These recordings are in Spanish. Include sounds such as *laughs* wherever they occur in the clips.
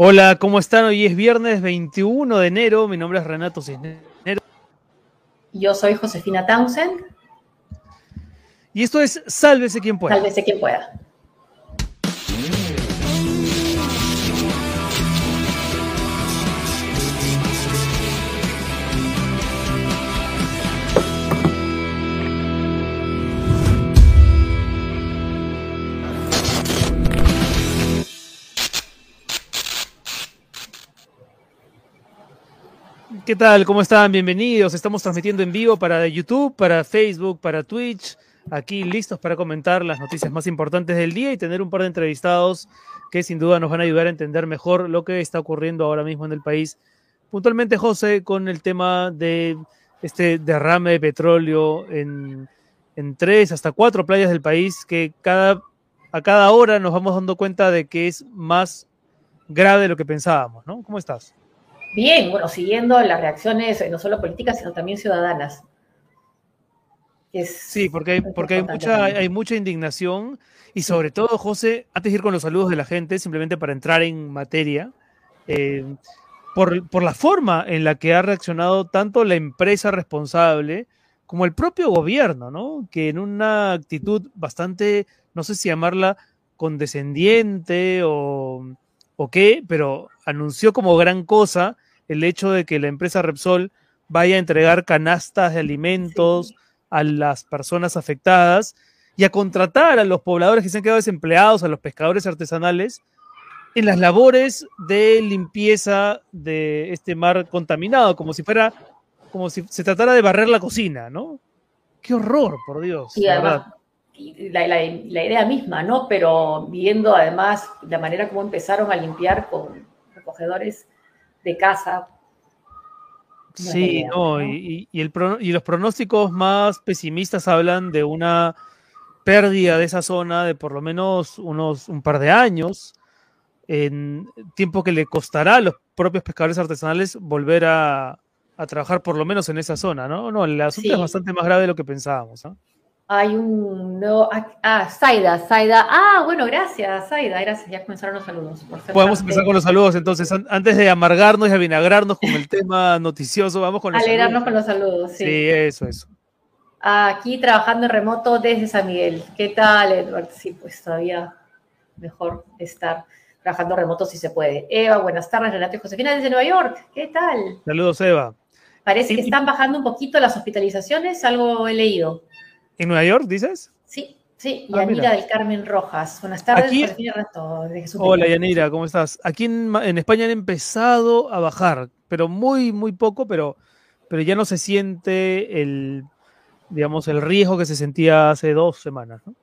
Hola, ¿cómo están? Hoy es viernes 21 de enero. Mi nombre es Renato Cisneros. Yo soy Josefina Townsend. Y esto es Sálvese quien pueda. Sálvese quien pueda. ¿Qué tal? ¿Cómo están? Bienvenidos. Estamos transmitiendo en vivo para YouTube, para Facebook, para Twitch. Aquí listos para comentar las noticias más importantes del día y tener un par de entrevistados que sin duda nos van a ayudar a entender mejor lo que está ocurriendo ahora mismo en el país. Puntualmente, José, con el tema de este derrame de petróleo en, en tres hasta cuatro playas del país, que cada, a cada hora nos vamos dando cuenta de que es más grave de lo que pensábamos, ¿no? ¿Cómo estás? Bien, bueno, siguiendo las reacciones eh, no solo políticas, sino también ciudadanas. sí, porque, hay, porque hay, mucha, hay mucha indignación y sobre todo, José, antes de ir con los saludos de la gente, simplemente para entrar en materia, eh, por, por, la forma en la que ha reaccionado tanto la empresa responsable como el propio gobierno, ¿no? Que en una actitud bastante, no sé si llamarla condescendiente o, o qué, pero anunció como gran cosa el hecho de que la empresa Repsol vaya a entregar canastas de alimentos a las personas afectadas y a contratar a los pobladores que se han quedado desempleados, a los pescadores artesanales, en las labores de limpieza de este mar contaminado, como si fuera, como si se tratara de barrer la cocina, ¿no? Qué horror, por Dios. Sí, además, la, la, idea misma, ¿no? Pero viendo además la manera como empezaron a limpiar con de casa. sí, no, Y, el, y los pronósticos más pesimistas hablan de una pérdida de esa zona de por lo menos unos un par de años, en tiempo que le costará a los propios pescadores artesanales volver a, a trabajar por lo menos en esa zona, ¿no? No, el asunto es bastante más grave de lo que pensábamos. ¿no? Hay un nuevo. Ah, ah, Zaida, Zaida. Ah, bueno, gracias, Zaida. Gracias, ya comenzaron los saludos. Podemos empezar con los saludos entonces. Antes de amargarnos y avinagrarnos con el *laughs* tema noticioso, vamos con los Alegrarnos con los saludos, sí. Sí, eso, eso. Aquí trabajando en remoto desde San Miguel. ¿Qué tal, Edward? Sí, pues todavía mejor estar trabajando remoto si se puede. Eva, buenas tardes, Renato y Josefina desde Nueva York. ¿Qué tal? Saludos, Eva. Parece que están bajando un poquito las hospitalizaciones, algo he leído. ¿En Nueva York, dices? Sí, sí, ah, Yanira del Carmen Rojas. Buenas tardes, Aquí... Hola, Yanira, ¿cómo estás? Aquí en, España han empezado a bajar, pero muy, muy poco, pero, pero ya no se siente el, digamos, el riesgo que se sentía hace dos semanas. ¿no?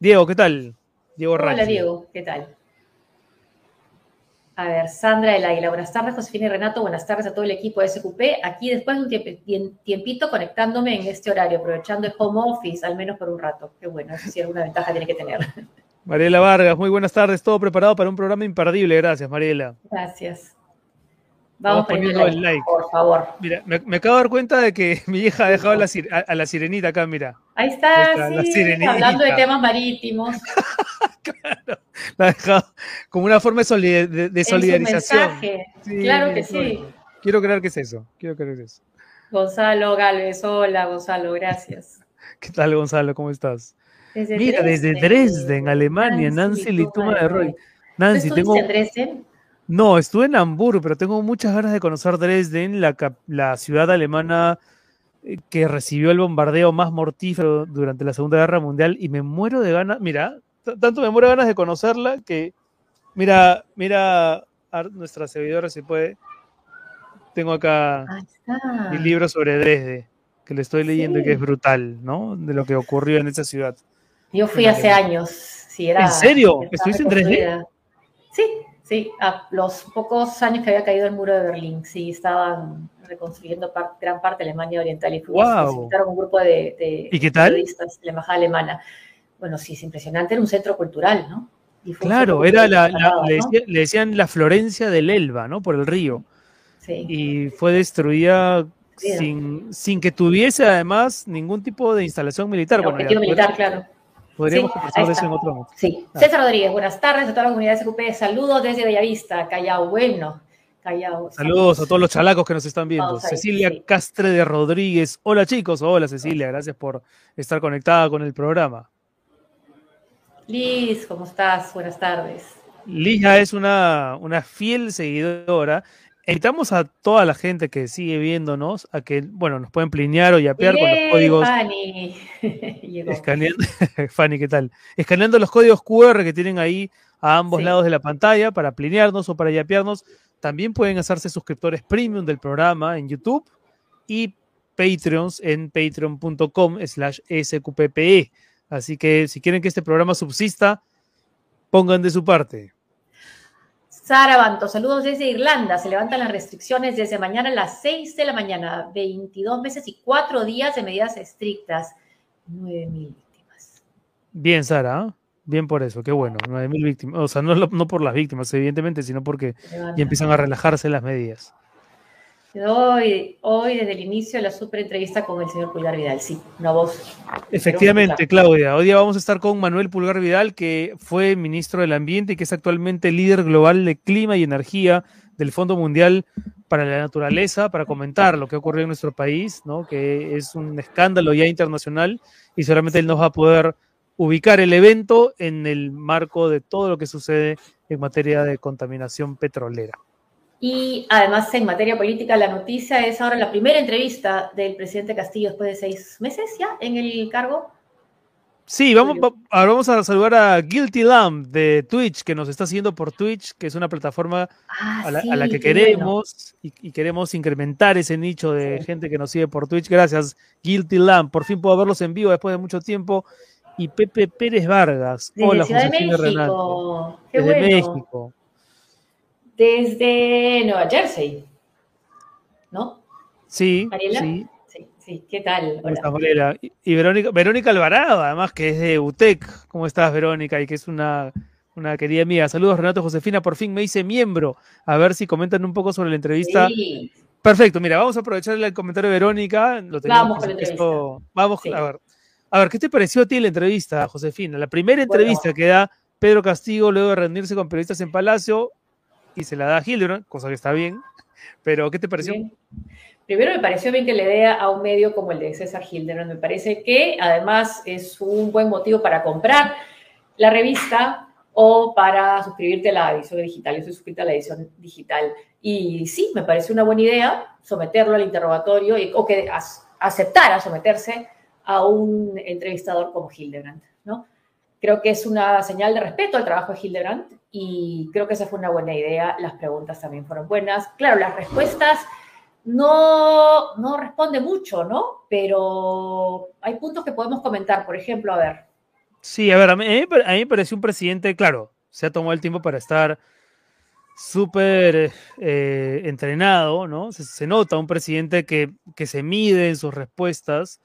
Diego, ¿qué tal? Diego Hola, Diego, ¿qué tal? A ver, Sandra del Águila, buenas tardes, Josefina y Renato, buenas tardes a todo el equipo de SQP. Aquí después de un tiempito conectándome en este horario, aprovechando el home office, al menos por un rato. Qué bueno, eso sí alguna ventaja tiene que tener. Mariela Vargas, muy buenas tardes, todo preparado para un programa imperdible. Gracias, Mariela. Gracias. Vamos, poniendo el like, Por favor. Mira, me, acabo de dar cuenta de que *laughs* mi hija ha dejado a, la sirenita acá, mira. Ahí está, sí, hablando de temas marítimos. *laughs* claro, la ha dejado como una forma de, de, solidarización. claro que sí. Quiero creer que es eso, quiero creer que es eso. Gonzalo Galvez, hola Gonzalo, gracias. *laughs* ¿Qué tal Gonzalo? ¿Cómo estás? Mira, desde Dresden, Alemania, Nancy, Lituma de Roy. Nancy, tengo... en Dresden? No, estuve en Hamburgo, pero tengo muchas ganas de conocer Dresden, la, la ciudad alemana eh, que recibió el bombardeo más mortífero durante la Segunda Guerra Mundial y me muero de ganas, mira, tanto me muero de ganas de conocerla que, mira, mira a nuestra servidora si puede, tengo acá mi libro sobre Dresde, que le estoy leyendo y que es brutal, ¿no? De lo que ocurrió en esa ciudad. Yo fui hace años, sí, era... ¿En serio? ¿Estuviste en Dresde? Sí, Sí, a los pocos años que había caído el muro de Berlín, sí, estaban reconstruyendo gran parte de Alemania Oriental y wow. un grupo de, ¿Y qué tal? periodistas de la embajada alemana. Bueno, sí, es impresionante, era un centro cultural, ¿no? claro, era la, le, decían, la Florencia del Elba, ¿no? Por el río. Sí. Y fue destruida sin, sin, que tuviese además ningún tipo de instalación militar. bueno, objetivo militar, claro. Podríamos conversar de eso en otro momento. Sí. Ah. César Rodríguez, buenas tardes a toda la comunidad de SQP. Saludos desde Bellavista, Callao. Bueno, Callao. Saludos a todos los chalacos que nos están viendo. Cecilia Castre de Rodríguez. Hola chicos, hola Cecilia, gracias por estar conectada con el programa. Liz, ¿cómo estás? Buenas tardes. Liz ya es una, una fiel seguidora Invitamos a toda la gente que sigue viéndonos a que, bueno, nos pueden plinear o yapear con los códigos. Fanny. *laughs* Escaneando, *laughs* Fanny, ¿qué tal? Escaneando los códigos QR que tienen ahí a ambos lados de la pantalla para plinearnos o para yapearnos. También pueden hacerse suscriptores premium del programa en YouTube y Patreons en patreon.com slash sqppe. Así que si quieren que este programa subsista, pongan de su parte. Sara Banto, saludos desde Irlanda. Se levantan las restricciones desde mañana a las 6 de la mañana. 22 meses y 4 días de medidas estrictas. 9.000 víctimas. Bien, Sara. Bien por eso, qué bueno. 9.000 víctimas. O sea, no, no por las víctimas, evidentemente, sino porque ya empiezan a relajarse las medidas. Hoy, hoy, desde el inicio la super entrevista con el señor Pulgar Vidal, sí, una voz. Efectivamente, Claudia. Hoy día vamos a estar con Manuel Pulgar Vidal, que fue ministro del Ambiente y que es actualmente líder global de clima y energía del Fondo Mundial para la Naturaleza, para comentar lo que ocurrió en nuestro país, ¿no? que es un escándalo ya internacional y solamente él nos va a poder ubicar el evento en el marco de todo lo que sucede en materia de contaminación petrolera. Y además, en materia política, la noticia es ahora la primera entrevista del presidente Castillo después de seis meses ya en el cargo. Sí, vamos, ahora vamos a saludar a Guilty Lamb de Twitch, que nos está siguiendo por Twitch, que es una plataforma ah, a, la, que queremos y, queremos incrementar ese nicho de gente que nos sigue por Twitch. Gracias, Guilty Lamb. Por fin puedo verlos en vivo después de mucho tiempo. Y Pepe Pérez Vargas. Hola, Ciudad de México. Qué Desde México desde Nueva Jersey, ¿no? Sí, sí. Sí, sí. ¿Qué tal? Hola. Y, Verónica, Verónica Alvarado, además, que es de UTEC. ¿Cómo estás, Verónica? Y que es una, una querida amiga. Saludos, Renato Josefina. Por fin me hice miembro. A ver si comentan un poco sobre la entrevista. Sí. Perfecto, mira, vamos a aprovechar el comentario de Verónica. Lo vamos con la entrevista. Vamos, a ver. A ver, ¿qué te pareció a ti la entrevista, Josefina? La primera entrevista que da Pedro Castigo luego de rendirse con periodistas en Palacio y se la da a Hildebrand, cosa que está bien. Pero, ¿qué te pareció? Primero me pareció bien que le dé a un medio como el de César Hildebrand. Me parece que además es un buen motivo para comprar la revista o para suscribirte a la edición digital. Yo soy suscrita a la edición digital. Y sí, me parece una buena idea someterlo al interrogatorio y, o que aceptara someterse a un entrevistador como Hildebrand, ¿no? Creo que es una señal de respeto al trabajo de Hildebrand y creo que esa fue una buena idea. Las preguntas también fueron buenas. Claro, las respuestas no, no responde mucho, ¿no? Pero hay puntos que podemos comentar. Por ejemplo, a ver. Sí, a ver, a mí, a mí me pareció un presidente, claro, se ha tomado el tiempo para estar súper eh, entrenado, ¿no? Se, nota un presidente que, que se mide en sus respuestas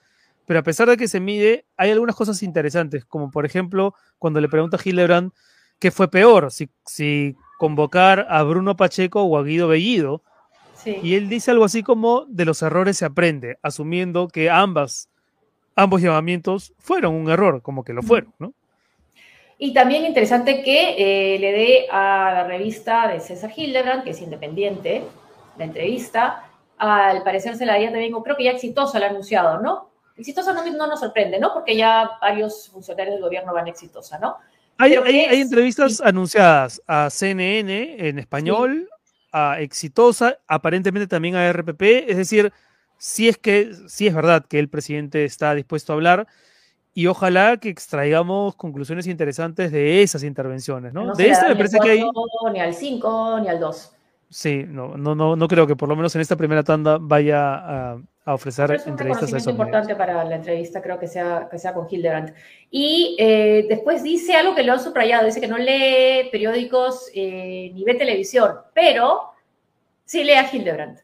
pero a pesar de que se mide, hay algunas cosas interesantes, como por ejemplo, cuando le pregunta a Hildebrand qué fue peor, si, si convocar a Bruno Pacheco o a Guido Bellido. Y él dice algo así como, de los errores se aprende, asumiendo que ambas, ambos llamamientos fueron un error, como que lo fueron, ¿no? Y también interesante que eh, le dé a la revista de César Hildebrand, que es independiente, la entrevista. Al parecer se la haría también, creo que ya exitoso el anunciado, ¿no? Exitosa no, no nos sorprende, ¿no? Porque ya varios funcionarios del gobierno van exitosa, ¿no? Hay, hay, entrevistas anunciadas a CNN en español, a Exitosa, aparentemente también a RPP, es decir, si es que, sí es verdad que el presidente está dispuesto a hablar y ojalá que extraigamos conclusiones interesantes de esas intervenciones, ¿no? de esta me parece que hay... Ni al 5, ni al 2. Sí, no, no, no, no creo que por lo menos en esta primera tanda vaya a, a ofrecer es entrevistas a importante para la entrevista, creo que sea, que sea con Hildebrand. Y eh, después dice algo que lo han subrayado, dice que no lee periódicos eh, ni ve televisión, pero sí lee a Hildebrand.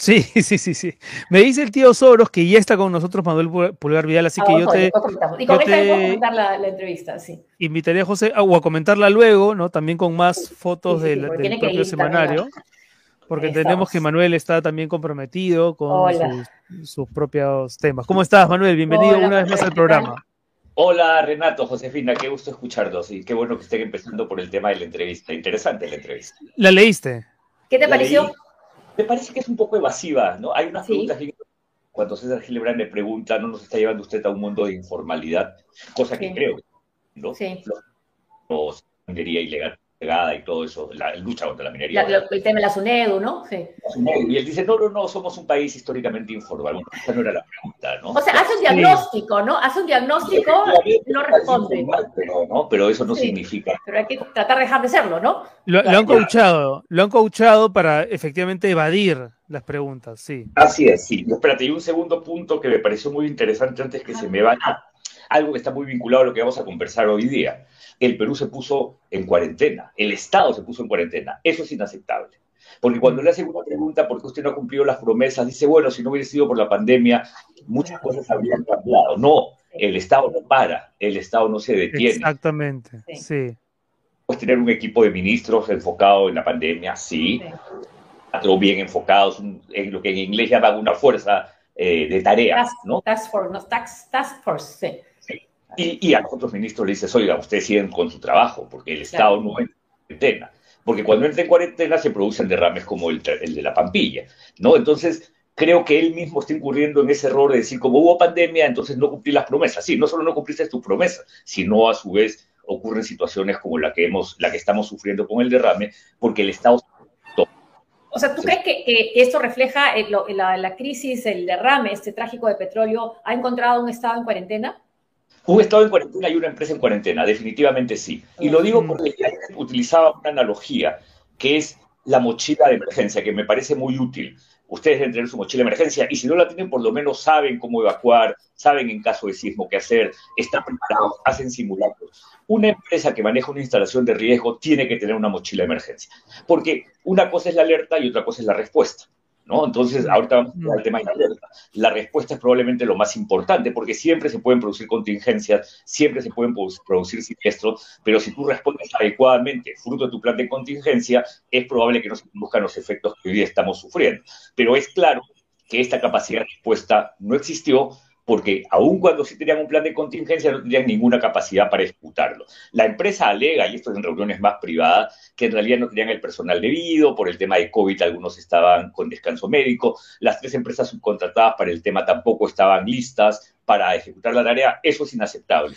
Sí, *laughs* sí, sí, sí. Me dice el tío Soros que ya está con nosotros Manuel Pulgar Vidal, así que yo te... Y con esta comentar la, la, entrevista, sí. Invitaría a José o a comentarla luego, ¿no? También con más fotos del, propio semanario. Porque entendemos que Manuel está también comprometido con sus, propios temas. ¿Cómo estás, Manuel? Bienvenido una vez más al programa. Hola Renato, Josefina, qué gusto escucharlos y qué bueno que estén empezando por el tema de la entrevista. Interesante la entrevista. ¿La leíste? ¿Qué te pareció? Me parece que es un poco evasiva, ¿no? Hay unas preguntas cuando César Gilebran le pregunta, ¿no nos está llevando usted a un mundo de informalidad? Cosa que creo, ¿no? Sí. Minería ilegal y todo eso, la lucha contra la minería. el tema de la SUNEDU, ¿no? Sí. Y él dice, no, no, no, somos un país históricamente informal. Bueno, esa no era la pregunta, ¿no? O sea, hace un diagnóstico, ¿no? Hace un diagnóstico y no responde. Pero, ¿no? pero eso no significa... Pero hay que tratar de dejar de serlo, ¿no? Lo, han coachado, lo han coachado para efectivamente evadir las preguntas, sí. Así es, sí. Espérate, y un segundo punto que me pareció muy interesante antes que se me vaya algo que está muy vinculado a lo que vamos a conversar hoy día. El Perú se puso en cuarentena, el Estado se puso en cuarentena. Eso es inaceptable. Porque cuando le hacen una pregunta por qué usted no ha cumplido las promesas, dice, bueno, si no hubiera sido por la pandemia, muchas cosas habrían cambiado. No, el Estado no para, el Estado no se detiene. Exactamente, sí. Puedes tener un equipo de ministros enfocado en la pandemia, sí, o bien enfocados en lo que en inglés llaman una fuerza eh, de tareas, ¿no? Task force, no, task, force, sí. Y, a los otros ministros le dices, oiga, ustedes siguen con su trabajo, porque el Estado no entra en cuarentena. Porque cuando entra en cuarentena se producen derrames como el, de la Pampilla, ¿no? Entonces, creo que él mismo está incurriendo en ese error de decir, como hubo pandemia, entonces no cumplí las promesas. Sí, no solo no cumpliste tus promesas, sino a su vez ocurren situaciones como la que, hemos, la que estamos sufriendo con el derrame, porque el Estado o sea, ¿tú crees que, esto refleja la, la, crisis, el derrame, este trágico de petróleo, ha encontrado un Estado en cuarentena? Un Estado en cuarentena y una empresa en cuarentena, definitivamente sí. Y lo digo porque utilizaba una analogía, que es la mochila de emergencia, que me parece muy útil. Ustedes deben tener su mochila de emergencia y si no la tienen, por lo menos saben cómo evacuar, saben en caso de sismo qué hacer, están preparados, hacen simulacros. Una empresa que maneja una instalación de riesgo tiene que tener una mochila de emergencia, porque una cosa es la alerta y otra cosa es la respuesta. Entonces, ahorita vamos a al tema de la alerta. La respuesta es probablemente lo más importante, porque siempre se pueden producir contingencias, siempre se pueden producir siniestros, pero si tú respondes adecuadamente, fruto de tu plan de contingencia, es probable que no se produzcan los efectos que hoy día estamos sufriendo. Pero es claro que esta capacidad de respuesta no existió porque aun cuando sí tenían un plan de contingencia, no tenían ninguna capacidad para ejecutarlo. La empresa alega, y esto es en reuniones más privadas, que en realidad no tenían el personal debido, por el tema de COVID algunos estaban con descanso médico, las tres empresas subcontratadas para el tema tampoco estaban listas para ejecutar la tarea, eso es inaceptable.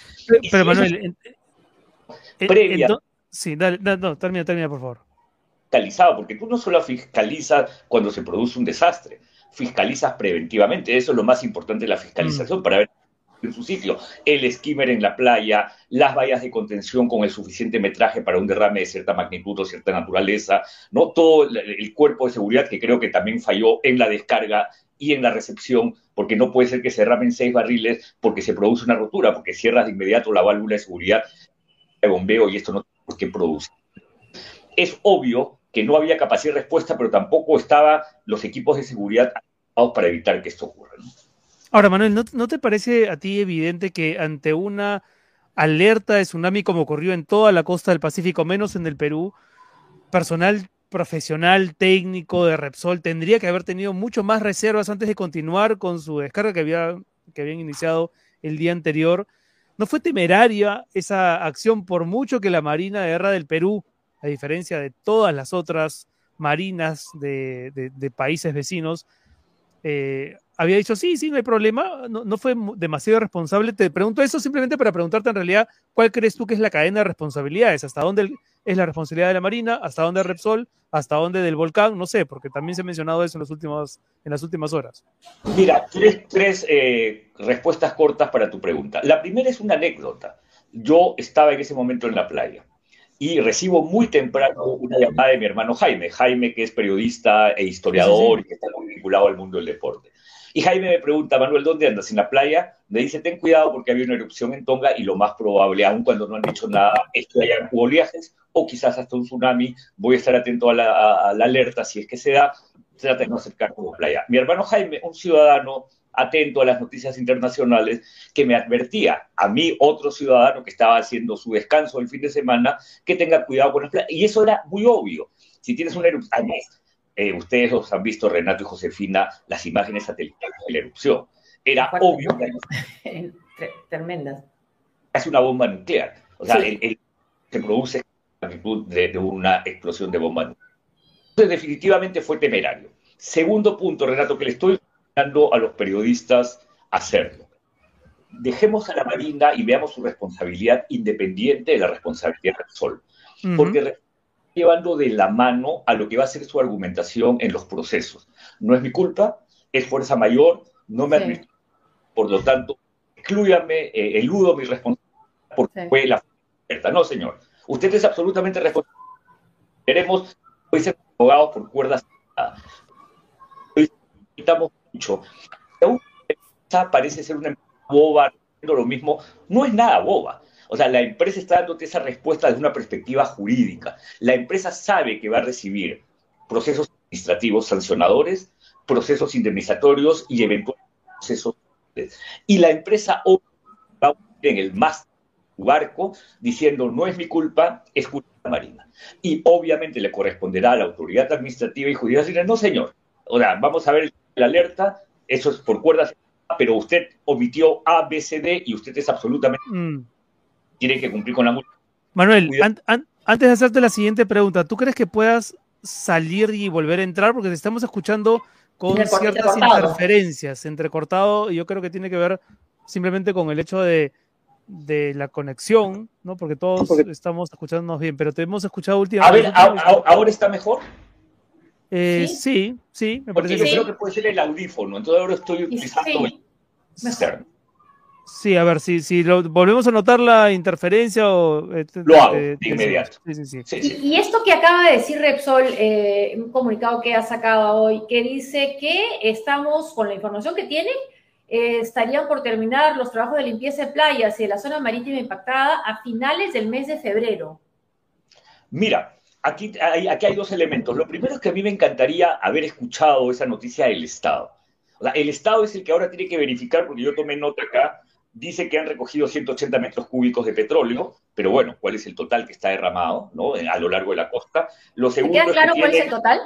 Pero, Manuel, previa, sí, dale, no, termina, termina, por favor. Fiscalizado, porque tú no solo fiscalizas cuando se produce un desastre, fiscalizas preventivamente. Eso es lo más importante de la fiscalización mm. para ver en su sitio. El skimmer en la playa, las vallas de contención con el suficiente metraje para un derrame de cierta magnitud o cierta naturaleza, ¿no? Todo el cuerpo de seguridad que creo que también falló en la descarga y en la recepción, porque no puede ser que se derramen seis barriles porque se produce una rotura, porque cierras de inmediato la válvula de seguridad de bombeo y esto no tiene por qué produce. Es obvio que no había capacidad de respuesta, pero tampoco estaban los equipos de seguridad para evitar que esto ocurra. Ahora, Manuel, ¿no, te parece a ti evidente que ante una alerta de tsunami como ocurrió en toda la costa del Pacífico, menos en el Perú, personal profesional, técnico de Repsol tendría que haber tenido mucho más reservas antes de continuar con su descarga que, había, que habían iniciado el día anterior? ¿No fue temeraria esa acción por mucho que la Marina de Guerra del Perú a diferencia de todas las otras marinas de, países vecinos, eh, había dicho, sí, sí, no hay problema, no, fue demasiado responsable. Te pregunto eso simplemente para preguntarte en realidad, ¿cuál crees tú que es la cadena de responsabilidades? ¿Hasta dónde es la responsabilidad de la Marina? ¿Hasta dónde Repsol? ¿Hasta dónde del volcán? No sé, porque también se ha mencionado eso en, los últimos, en las últimas horas. Mira, tres, tres eh, respuestas cortas para tu pregunta. La primera es una anécdota. Yo estaba en ese momento en la playa y recibo muy temprano una llamada de mi hermano Jaime, Jaime que es periodista e historiador y que está muy vinculado al mundo del deporte. Y Jaime me pregunta, Manuel, ¿dónde andas? ¿En la playa? Me dice, ten cuidado porque había una erupción en Tonga y lo más probable, aun cuando no han dicho nada, es que haya oleajes o quizás hasta un tsunami. Voy a estar atento a la, a la alerta si es que se da. Trata de no acercar como playa. Mi hermano Jaime, un ciudadano atento a las noticias internacionales, que me advertía a mí, otro ciudadano que estaba haciendo su descanso el fin de semana, que tenga cuidado con las playas. Y eso era muy obvio. Si tienes una erupción, eh, ustedes los han visto, Renato y Josefina, las imágenes satelitales de la erupción. Era obvio que... *laughs* Tremendas. hace una bomba nuclear. O sea, se produce la magnitud de, una explosión de bomba nuclear. Entonces, definitivamente fue temerario. Segundo punto, Renato, que le estoy a los periodistas hacerlo. Dejemos a la Marina y veamos su responsabilidad independiente de la responsabilidad del Sol. Porque llevando de la mano a lo que va a ser su argumentación en los procesos. No es mi culpa, es fuerza mayor, no me sí. Por lo tanto, excluyame, eh, eludo mi responsabilidad porque fue la oferta. No, señor. Usted es absolutamente responsable. Queremos, hoy ser abogados por cuerdas. Necesitamos mucho. La parece ser una boba, lo mismo. No es nada boba. O sea, la empresa está dándote esa respuesta desde una perspectiva jurídica. La empresa sabe que va a recibir procesos administrativos sancionadores, procesos indemnizatorios y eventualmente procesos. Y la empresa va en el más barco diciendo no es mi culpa, es culpa de la Marina. Y obviamente le corresponderá a la autoridad administrativa y judicial decirle, no señor, o sea, vamos a ver la alerta, eso es por cuerdas, pero usted omitió A, B, C, D y usted es absolutamente... Mm tiene que cumplir con la multa. Manuel, antes de hacerte la siguiente pregunta, ¿tú crees que puedas salir y volver a entrar? Porque te estamos escuchando con ciertas interferencias, entrecortado, y yo creo que tiene que ver simplemente con el hecho de, la conexión, ¿no? Porque todos estamos escuchándonos bien, pero te hemos escuchado últimamente. A ver, ¿ahora está mejor? Eh, ¿Sí? sí, me parece Porque yo creo que puede ser el audífono, entonces ahora estoy utilizando el Sí, a ver, si, si lo, volvemos a notar la interferencia o... Eh, lo hago, de inmediato. y, esto que acaba de decir Repsol, eh, un comunicado que ha sacado hoy, que dice que estamos, con la información que tiene, eh, estarían por terminar los trabajos de limpieza de playas y de la zona marítima impactada a finales del mes de febrero. Mira, aquí hay, aquí hay dos elementos. Lo primero es que a mí me encantaría haber escuchado esa noticia del Estado. O sea, el Estado es el que ahora tiene que verificar, porque yo tomé nota acá, dice que han recogido 180 metros cúbicos de petróleo, pero bueno, ¿cuál es el total que está derramado ¿no? a lo largo de la costa? Lo segundo ¿Te queda claro cuál es el total?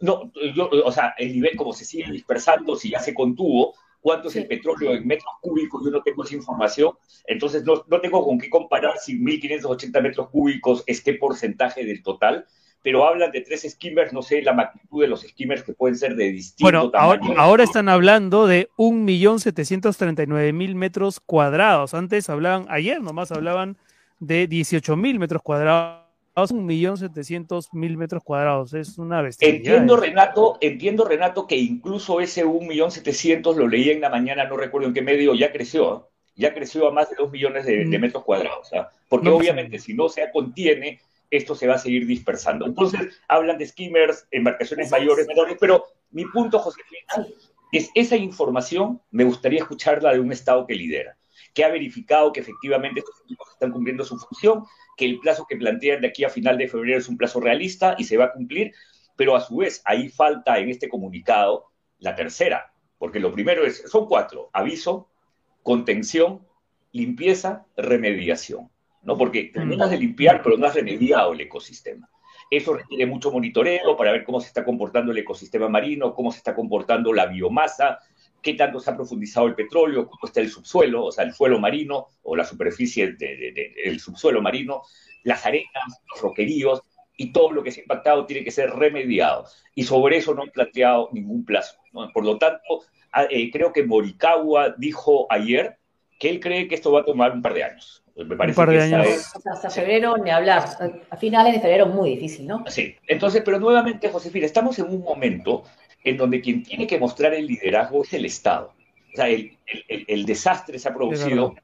No, yo, o sea, el nivel como se sigue dispersando, si ya se contuvo, cuánto es el petróleo en metros cúbicos, yo no tengo esa información, entonces no, no tengo con qué comparar si 1.580 metros cúbicos es qué porcentaje del total, pero hablan de tres skimmers, no sé la magnitud de los skimmers que pueden ser de distinto bueno, Ahora, ahora están hablando de 1.739.000 metros cuadrados. Antes hablaban, ayer nomás hablaban de 18.000 metros cuadrados. 1.700.000 metros cuadrados, es una bestia. Entiendo, Renato, entiendo, Renato, que incluso ese 1.700.000 lo leí en la mañana, no recuerdo en qué medio, ya creció, ¿eh? ya creció a más de 2 millones de, mm. metros cuadrados. ¿ah? Porque obviamente si no se contiene, esto se va a seguir dispersando. Entonces, hablan de skimmers, embarcaciones mayores, menores, pero mi punto, Josefina, es esa información, me gustaría escucharla de un Estado que lidera, que ha verificado que efectivamente estos equipos están cumpliendo su función, que el plazo que plantean de aquí a final de febrero es un plazo realista y se va a cumplir, pero a su vez ahí falta en este comunicado la tercera, porque lo primero es, son cuatro, aviso, contención, limpieza, remediación. ¿no? Porque terminas de limpiar, pero no has remediado el ecosistema. Eso requiere mucho monitoreo para ver cómo se está comportando el ecosistema marino, cómo se está comportando la biomasa, qué tanto se ha profundizado el petróleo, cómo está el subsuelo, o sea, el suelo marino o la superficie del subsuelo marino, las arenas, los roqueríos, y todo lo que se ha impactado tiene que ser remediado. Y sobre eso no han planteado ningún plazo. Por lo tanto, eh, creo que Morikawa dijo ayer que él cree que esto va a tomar un par de años. Me parece un par de años. hasta febrero ni hablar. A finales de febrero muy difícil, ¿no? Sí. Entonces, pero nuevamente, Josefina, estamos en un momento en donde quien tiene que mostrar el liderazgo es el Estado. O sea, el, el, desastre se ha producido.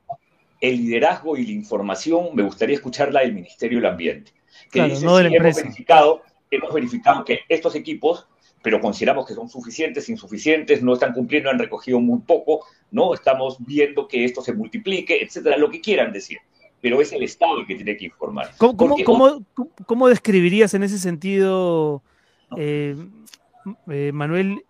El liderazgo y la información, me gustaría escucharla del Ministerio del Ambiente. Que dice, no hemos verificado, hemos verificado que estos equipos pero consideramos que son suficientes, insuficientes, no están cumpliendo, han recogido muy poco, ¿no? Estamos viendo que esto se multiplique, etcétera, lo que quieran decir. Pero es el Estado el que tiene que informar. ¿Cómo, describirías en ese sentido, eh, eh, Manuel,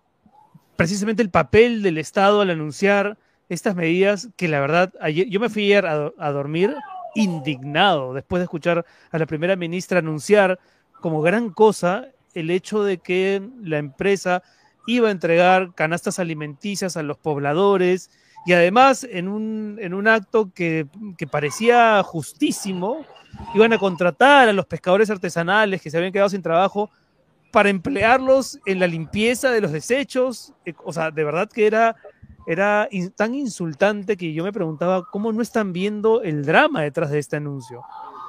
precisamente el papel del Estado al anunciar estas medidas que la verdad, ayer, yo me fui a, a dormir indignado después de escuchar a la primera ministra anunciar como gran cosa el hecho de que la empresa iba a entregar canastas alimenticias a los pobladores y además en un, en un acto que parecía justísimo, iban a contratar a los pescadores artesanales que se habían quedado sin trabajo para emplearlos en la limpieza de los desechos. Eh, o sea, de verdad que era, era tan insultante que yo me preguntaba cómo no están viendo el drama detrás de este anuncio.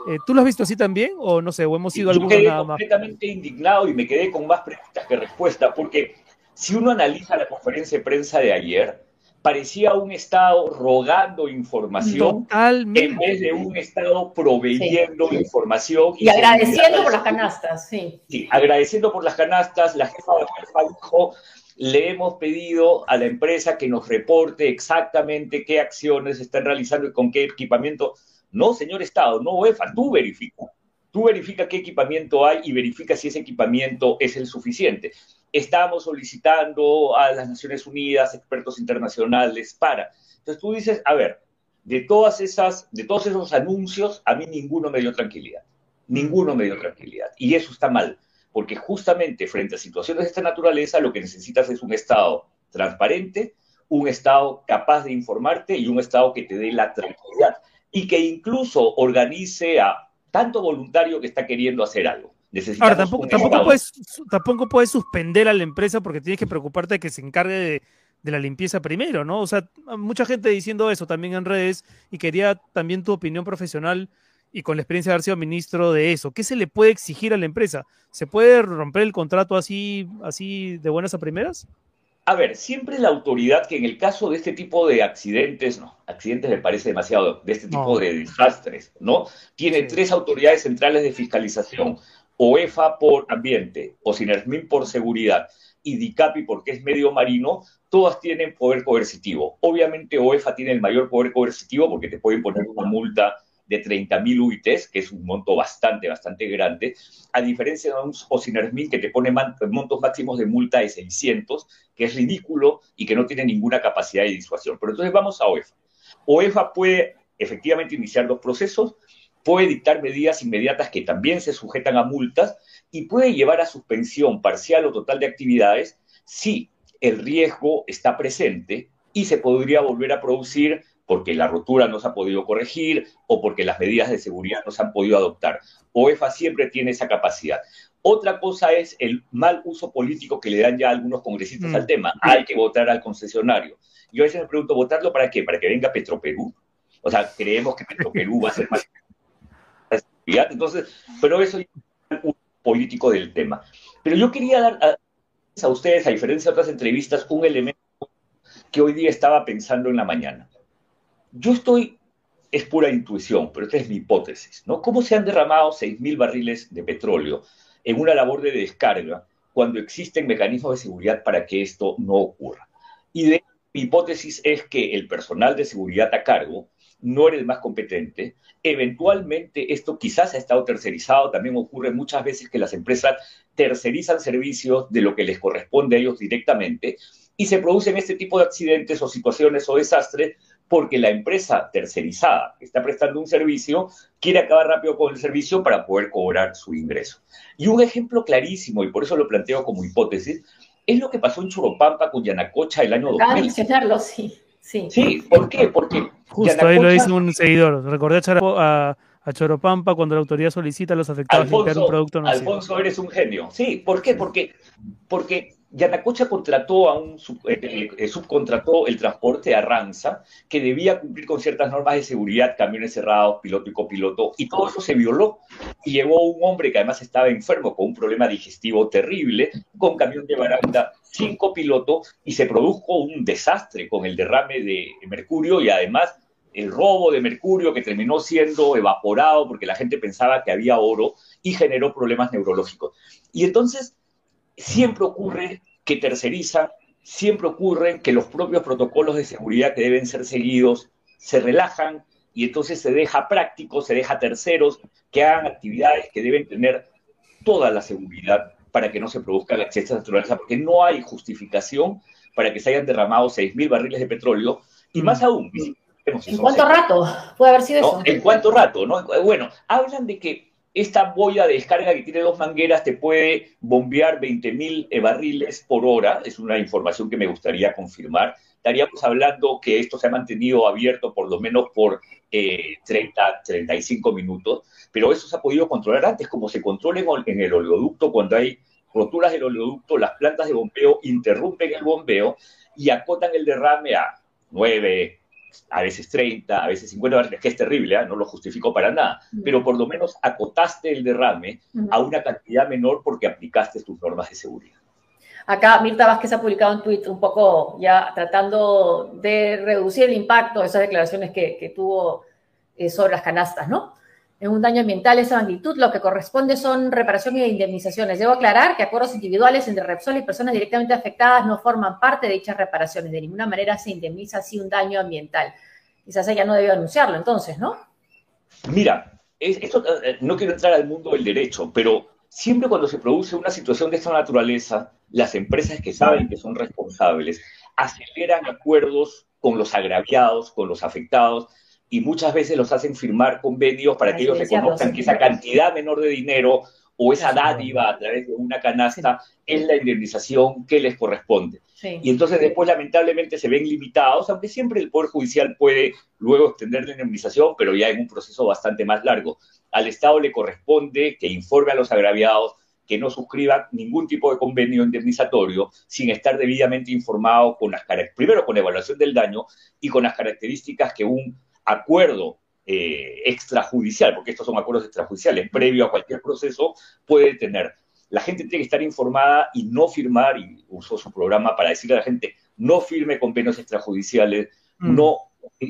Eh, ¿Tú lo has visto así también? O no sé, o hemos sido algunos nada más. completamente indignado y me quedé con más preguntas que respuestas, porque si uno analiza la conferencia de prensa de ayer, parecía un Estado rogando información en vez de un Estado proveyendo información. Y, agradeciendo por las canastas, sí. Sí, agradeciendo por las canastas, la jefa de dijo, le hemos pedido a la empresa que nos reporte exactamente qué acciones están realizando y con qué equipamiento. No, señor Estado, no UEFA, tú verifica. Tú verifica qué equipamiento hay y verifica si ese equipamiento es el suficiente estamos solicitando a las Naciones Unidas, expertos internacionales, para. Entonces tú dices, a ver, de todas esas, de todos esos anuncios, a mí ninguno me dio tranquilidad. Ninguno me dio tranquilidad. Y eso está mal, porque justamente frente a situaciones de esta naturaleza, lo que necesitas es un Estado transparente, un Estado capaz de informarte y un Estado que te dé la tranquilidad y que incluso organice a tanto voluntario que está queriendo hacer algo. Ahora, tampoco, tampoco, puedes, tampoco puedes suspender a la empresa porque tienes que preocuparte de que se encargue de, la limpieza primero, ¿no? O sea, mucha gente diciendo eso también en redes y quería también tu opinión profesional y con la experiencia de haber sido ministro de eso. ¿Qué se le puede exigir a la empresa? ¿Se puede romper el contrato así, así de buenas a primeras? A ver, siempre la autoridad que en el caso de este tipo de accidentes, no, accidentes me parece demasiado, de este tipo de desastres, ¿no? Tiene tres autoridades centrales de fiscalización. OEFA por ambiente, o por seguridad y DICAPI porque es medio marino, todas tienen poder coercitivo. Obviamente OEFA tiene el mayor poder coercitivo porque te pueden poner una multa de 30.000 UITs, que es un monto bastante, bastante grande, a diferencia de un que te pone montos máximos de multa de 600, que es ridículo y que no tiene ninguna capacidad de disuasión. Pero entonces vamos a OEFA. OEFA puede efectivamente iniciar dos procesos, puede dictar medidas inmediatas que también se sujetan a multas y puede llevar a suspensión parcial o total de actividades si el riesgo está presente y se podría volver a producir porque la rotura no se ha podido corregir o porque las medidas de seguridad no se han podido adoptar. OEFA siempre tiene esa capacidad. Otra cosa es el mal uso político que le dan ya algunos congresistas al mm. tema. Hay que votar al concesionario. Yo a veces me pregunto, ¿votarlo para qué? ¿Para que venga Petroperú? O sea, creemos que Petroperú va a ser más entonces, pero eso es un político del tema. Pero yo quería dar a, ustedes, a diferencia de otras entrevistas, un elemento que hoy día estaba pensando en la mañana. Yo estoy, es pura intuición, pero esta es mi hipótesis, ¿no? ¿Cómo se han derramado 6.000 barriles de petróleo en una labor de descarga cuando existen mecanismos de seguridad para que esto no ocurra? Y de, mi hipótesis es que el personal de seguridad a cargo no era el más competente. Eventualmente esto quizás ha estado tercerizado, también ocurre muchas veces que las empresas tercerizan servicios de lo que les corresponde a ellos directamente y se producen este tipo de accidentes o situaciones o desastres porque la empresa tercerizada que está prestando un servicio quiere acabar rápido con el servicio para poder cobrar su ingreso. Y un ejemplo clarísimo, y por eso lo planteo como hipótesis, es lo que pasó en Churopampa con Yanacocha el año 2000. mencionarlo, sí. Sí. sí, ¿por qué? Porque Justo ahí lo dice un seguidor. Recordé a, a, Choropampa cuando la autoridad solicita a los afectados Alfonso, limpiar un producto no Alfonso, eres un genio. Sí, ¿por qué? Porque, porque Yanacocha contrató a un eh, eh, eh, subcontrató el transporte a Ranza, que debía cumplir con ciertas normas de seguridad, camiones cerrados, piloto y copiloto, y todo eso se violó. Y llegó un hombre que además estaba enfermo con un problema digestivo terrible, con camión de baranda, sin copiloto, y se produjo un desastre con el derrame de mercurio y además el robo de mercurio que terminó siendo evaporado porque la gente pensaba que había oro y generó problemas neurológicos. Y entonces siempre ocurre que tercerizan, siempre ocurre que los propios protocolos de seguridad que deben ser seguidos se relajan y entonces se deja prácticos, se deja terceros que hagan actividades que deben tener toda la seguridad para que no se produzcan accesos de naturaleza, porque no hay justificación para que se hayan derramado 6.000 barriles de petróleo, y más aún, ¿En cuánto rato puede haber sido eso? ¿En cuánto rato? ¿no? Bueno, hablan de que esta boya de descarga que tiene dos mangueras te puede bombear 20.000 barriles por hora, es una información que me gustaría confirmar. Estaríamos hablando que esto se ha mantenido abierto por lo menos por 30, 35 minutos, pero eso se ha podido controlar antes, como se controla en el oleoducto cuando hay roturas del oleoducto, las plantas de bombeo interrumpen el bombeo y acotan el derrame a 9, a veces 30, a veces 50 que es terrible, ¿eh? no lo justifico para nada, pero por lo menos acotaste el derrame a una cantidad menor porque aplicaste tus normas de seguridad. Acá Mirta Vázquez ha publicado un tuit un poco ya tratando de reducir el impacto de esas declaraciones que, que tuvo eh, sobre las canastas, ¿no? En un daño ambiental de esa magnitud, lo que corresponde son reparación e indemnizaciones. Debo aclarar que acuerdos individuales entre Repsol y personas directamente afectadas no forman parte de dichas reparaciones. De ninguna manera se indemniza así un daño ambiental. Quizás ella no debió anunciarlo entonces, ¿no? Mira, esto, eh, no quiero entrar al mundo del derecho, pero siempre cuando se produce una situación de esta naturaleza, las empresas que saben que son responsables aceleran acuerdos con los agraviados, con los afectados, y muchas veces los hacen firmar convenios para que ellos reconozcan que esa cantidad menor de dinero o esa dádiva a través de una canasta es la indemnización que les corresponde. Y entonces después lamentablemente se ven limitados, aunque siempre el Poder Judicial puede luego extender la indemnización, pero ya en un proceso bastante más largo. Al Estado le corresponde que informe a los agraviados que no suscriban ningún tipo de convenio indemnizatorio sin estar debidamente informado con las primero con evaluación del daño y con las características que un acuerdo eh, extrajudicial, porque estos son acuerdos extrajudiciales, previo a cualquier proceso, puede tener. La gente tiene que estar informada y no firmar, y usó su programa para decirle a la gente, no firme convenios extrajudiciales, mm. no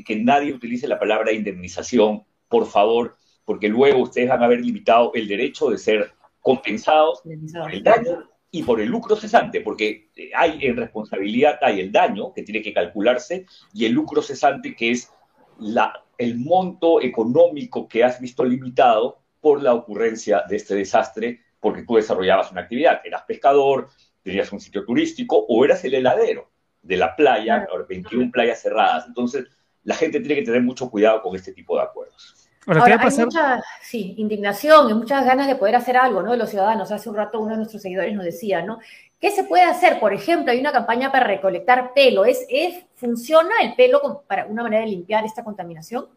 que nadie utilice la palabra indemnización, por favor, porque luego ustedes van a haber limitado el derecho de ser compensados por el daño y por el lucro cesante, porque hay en responsabilidad hay el daño que tiene que calcularse y el lucro cesante que es la, el monto económico que has visto limitado por la ocurrencia de este desastre, porque tú desarrollabas una actividad, eras pescador, tenías un sitio turístico o eras el heladero de la playa, 21 playas cerradas. Entonces, la gente tiene que tener mucho cuidado con este tipo de acuerdos. Ahora, hay mucha sí, indignación y muchas ganas de poder hacer algo, ¿no? De los ciudadanos. Hace un rato uno de nuestros seguidores nos decía, ¿no? ¿Qué se puede hacer? Por ejemplo, hay una campaña para recolectar pelo. ¿Es, ¿Funciona el pelo para una manera de limpiar esta contaminación?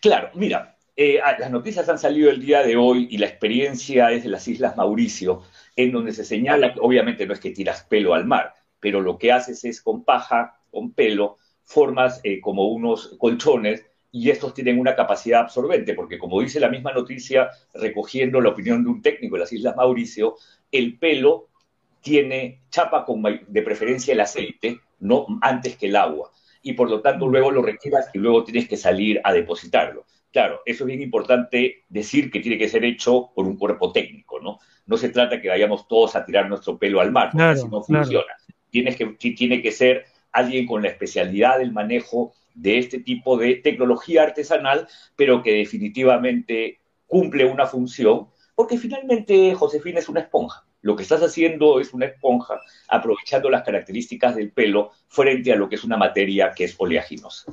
Claro, mira, eh, ah, las noticias han salido el día de hoy y la experiencia es de las Islas Mauricio, en donde se señala, obviamente no es que tiras pelo al mar, pero lo que haces es con paja, con pelo, formas eh, como unos colchones y estos tienen una capacidad absorbente, porque como dice la misma noticia, recogiendo la opinión de un técnico de las Islas Mauricio, el pelo tiene chapa con de preferencia el aceite, no antes que el agua. Y por lo tanto luego lo retiras y luego tienes que salir a depositarlo. Claro, eso es bien importante decir que tiene que ser hecho por un cuerpo técnico, ¿no? No se trata que vayamos todos a tirar nuestro pelo al mar, porque así no funciona. Tienes que, tiene que ser alguien con la especialidad del manejo de este tipo de tecnología artesanal, pero que definitivamente cumple una función, porque finalmente Josefina es una esponja. Lo que estás haciendo es una esponja aprovechando las características del pelo frente a lo que es una materia que es oleaginosa.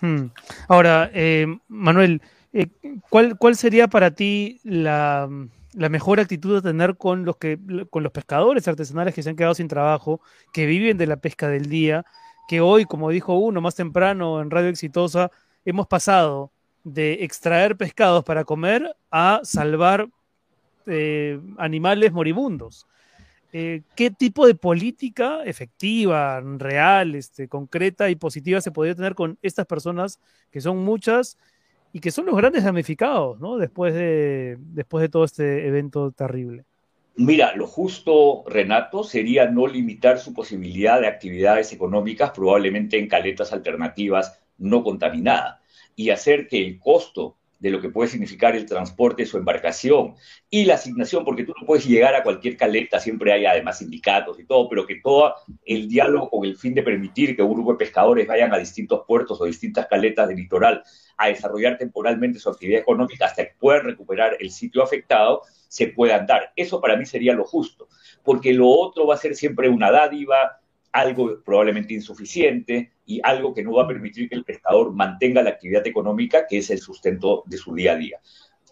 Hmm. Ahora, eh, Manuel, eh, ¿cuál, ¿cuál, sería para ti la, mejor actitud a tener con los, que, con los pescadores artesanales que se han quedado sin trabajo, que viven de la pesca del día, que hoy, como dijo uno más temprano en Radio Exitosa, hemos pasado de extraer pescados para comer a salvar eh, animales moribundos. Eh, ¿Qué tipo de política efectiva, real, este, concreta y positiva se podría tener con estas personas, que son muchas y que son los grandes damnificados después de todo este evento terrible? Mira, lo justo, Renato, sería no limitar su posibilidad de actividades económicas, probablemente en caletas alternativas no contaminadas, y hacer que el costo de lo que puede significar el transporte su embarcación y la asignación, porque tú no puedes llegar a cualquier caleta, siempre hay además sindicatos y todo, pero que todo el diálogo con el fin de permitir que un grupo de pescadores vayan a distintos puertos o distintas caletas del litoral a desarrollar temporalmente su actividad económica hasta que puedan recuperar el sitio afectado, se puedan dar. Eso para mí sería lo justo, porque lo otro va a ser siempre una dádiva, algo probablemente insuficiente y algo que no va a permitir que el pescador mantenga la actividad económica que es el sustento de su día a día.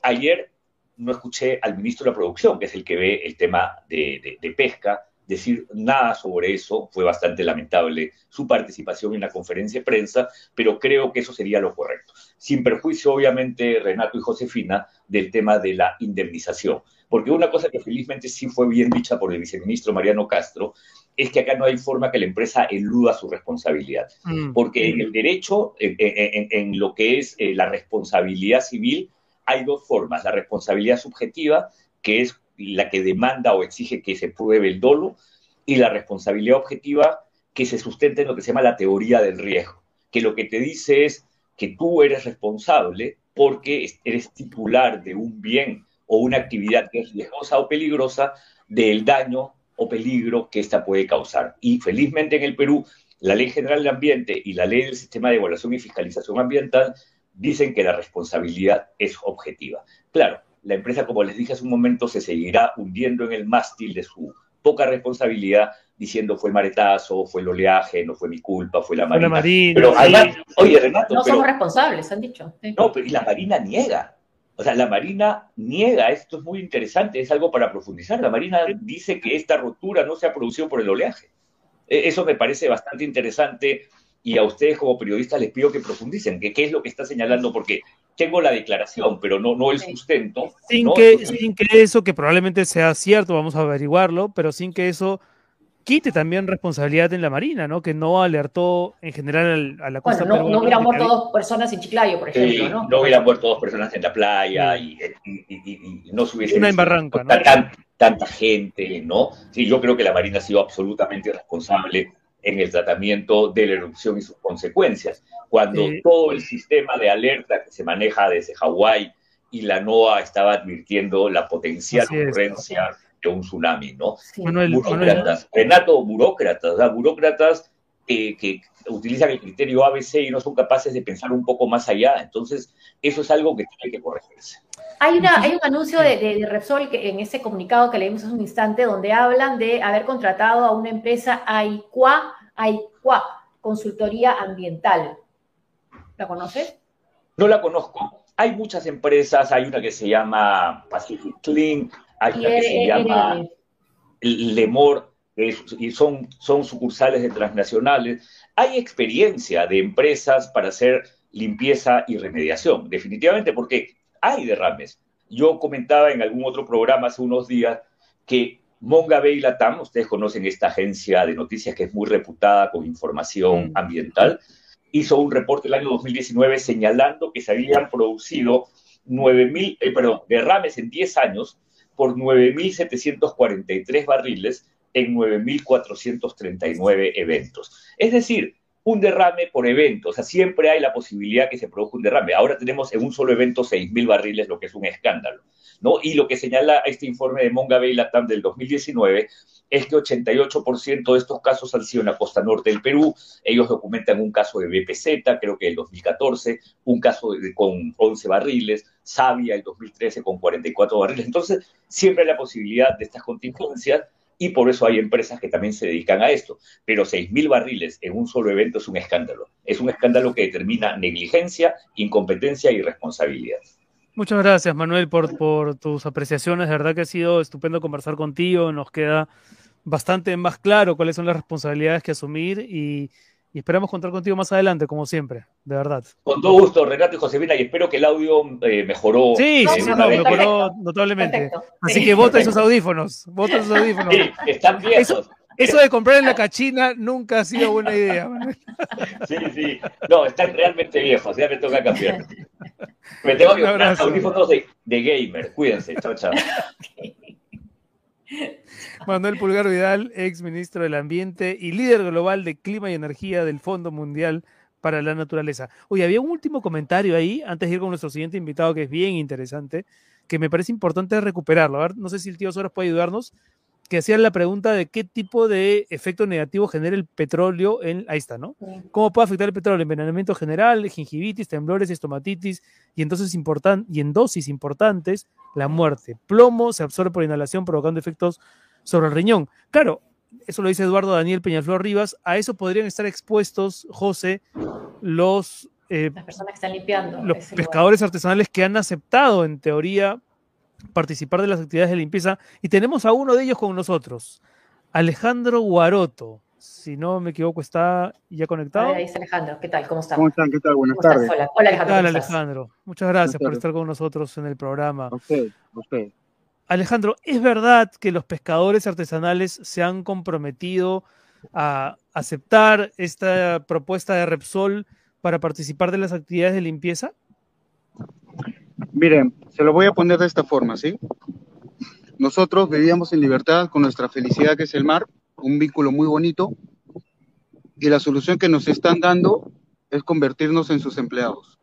Ayer no escuché al ministro de la Producción, que es el que ve el tema de, de pesca, decir nada sobre eso. Fue bastante lamentable su participación en la conferencia de prensa, pero creo que eso sería lo correcto. Sin perjuicio, obviamente, Renato y Josefina, del tema de la indemnización. Porque una cosa que felizmente sí fue bien dicha por el viceministro Mariano Castro es que acá no hay forma que la empresa eluda su responsabilidad. Mm. Porque en el derecho, en, lo que es eh, la responsabilidad civil, hay dos formas. La responsabilidad subjetiva, que es la que demanda o exige que se pruebe el dolo, y la responsabilidad objetiva que se sustenta en lo que se llama la teoría del riesgo, que lo que te dice es que tú eres responsable porque eres titular de un bien o una actividad que es riesgosa o peligrosa del daño o peligro que ésta puede causar. Y felizmente en el Perú, la Ley General del Ambiente y la Ley del Sistema de Evaluación y Fiscalización Ambiental dicen que la responsabilidad es objetiva. Claro, la empresa, como les dije hace un momento, se seguirá hundiendo en el mástil de su poca responsabilidad, diciendo fue el maretazo, fue el oleaje, no fue mi culpa, fue la marina. La marina pero además, oye, Renato. No somos responsables, han dicho. No, pero y la marina niega. O sea, la Marina niega, esto es muy interesante, es algo para profundizar. La Marina dice que esta rotura no se ha producido por el oleaje. E, eso me parece bastante interesante y a ustedes como periodistas les pido que profundicen, que qué es lo que está señalando, porque tengo la declaración, pero no, no el sustento. Sin, Que, sin que eso, que probablemente sea cierto, vamos a averiguarlo, pero sin que eso quite también responsabilidad en la Marina, ¿no? Que no alertó en general a la costa bueno, no, no hubieran muerto dos personas en Chiclayo, por ejemplo, ¿no? No hubieran muerto dos personas en la playa y, no se hubiese... Una en Barranca, ¿no? tanta gente, ¿no? Sí, yo creo que la Marina ha sido absolutamente responsable en el tratamiento de la erupción y sus consecuencias. Cuando todo el sistema de alerta que se maneja desde Hawái y la NOAA estaba advirtiendo la potencial ocurrencia de un tsunami, ¿no? burócratas, Renato, burócratas, burócratas que utilizan el criterio ABC y no son capaces de pensar un poco más allá. Entonces, eso es algo que tiene que corregirse. Hay, una, hay un anuncio de, de, Repsol que en ese comunicado que leímos hace un instante donde hablan de haber contratado a una empresa AICUA, AICUA, consultoría ambiental. ¿La conoces? No la conozco. Hay muchas empresas, hay una que se llama Pacific Clean, hay una que se llama Lemor, y son, son sucursales de transnacionales. Hay experiencia de empresas para hacer limpieza y remediación, definitivamente, porque hay derrames. Yo comentaba en algún otro programa hace unos días que Monga Bay Latam, ustedes conocen esta agencia de noticias que es muy reputada con información mm. ambiental, hizo un reporte el año 2019 señalando que se habían producido 9.000, eh, perdón, derrames en 10 años por 9.743 barriles en 9.439 eventos. Es decir, un derrame por evento, o sea, siempre hay la posibilidad que se produzca un derrame. Ahora tenemos en un solo evento 6.000 barriles, lo que es un escándalo, ¿no? Y lo que señala este informe de Monga Bay Latam del 2019 es que 88% de estos casos han sido en la costa norte del Perú. Ellos documentan un caso de BPZ, creo que el 2014, un caso con 11 barriles, Sabia el 2013 con 44 barriles. Entonces, siempre hay la posibilidad de estas contingencias y por eso hay empresas que también se dedican a esto. Pero 6.000 barriles en un solo evento es un escándalo. Es un escándalo que determina negligencia, incompetencia y responsabilidad. Muchas gracias, Manuel, por, por tus apreciaciones. De verdad que ha sido estupendo conversar contigo. Nos queda bastante más claro cuáles son las responsabilidades que asumir y, y esperamos contar contigo más adelante, como siempre, de verdad. Con todo gusto, Renato y Josefina, y espero que el audio eh, mejoró. Sí, sí, sí mejoró notablemente. Así que vota esos audífonos, vota esos audífonos. Sí, están viejos. Eso, de comprar en la cachina nunca ha sido buena idea. Sí, sí. No, están realmente viejos, ya me toca cambiar. Me tengo que comprar audífonos de, de, gamer. Cuídense, chao, chao. Manuel Pulgar Vidal, ex ministro del Ambiente y líder global de Clima y Energía del Fondo Mundial para la Naturaleza. Oye, había un último comentario ahí, antes de ir con nuestro siguiente invitado, que es bien interesante, que me parece importante recuperarlo. A ver, no sé si el tío Soros puede ayudarnos, que hacía la pregunta de qué tipo de efecto negativo genera el petróleo en, ahí está, ¿no? ¿Cómo puede afectar el petróleo? Envenenamiento general, gingivitis, temblores, estomatitis, y entonces y en dosis importantes, la muerte. Plomo se absorbe por inhalación provocando efectos sobre el riñón. Claro, eso lo dice Eduardo Daniel Peñaflor Rivas, a eso podrían estar expuestos, José, los, eh, Las personas que están limpiando los pescadores artesanales que han aceptado, en teoría, participar de las actividades de limpieza y tenemos a uno de ellos con nosotros, Alejandro Guaroto. Si no me equivoco, está ya conectado. Ahí está Alejandro. ¿Qué tal? ¿Cómo están? ¿Cómo están? ¿Qué tal? Buenas tardes. Hola, Hola Alejandro. ¿Qué tal, Alejandro? Muchas gracias por estar con nosotros en el programa. A usted, a usted. Alejandro, ¿es verdad que los pescadores artesanales se han comprometido a aceptar esta propuesta de Repsol para participar de las actividades de limpieza? Miren, se lo voy a poner de esta forma, ¿sí? Nosotros vivíamos en libertad con nuestra felicidad que es el mar, un vínculo muy bonito, y la solución que nos están dando es convertirnos en sus empleados.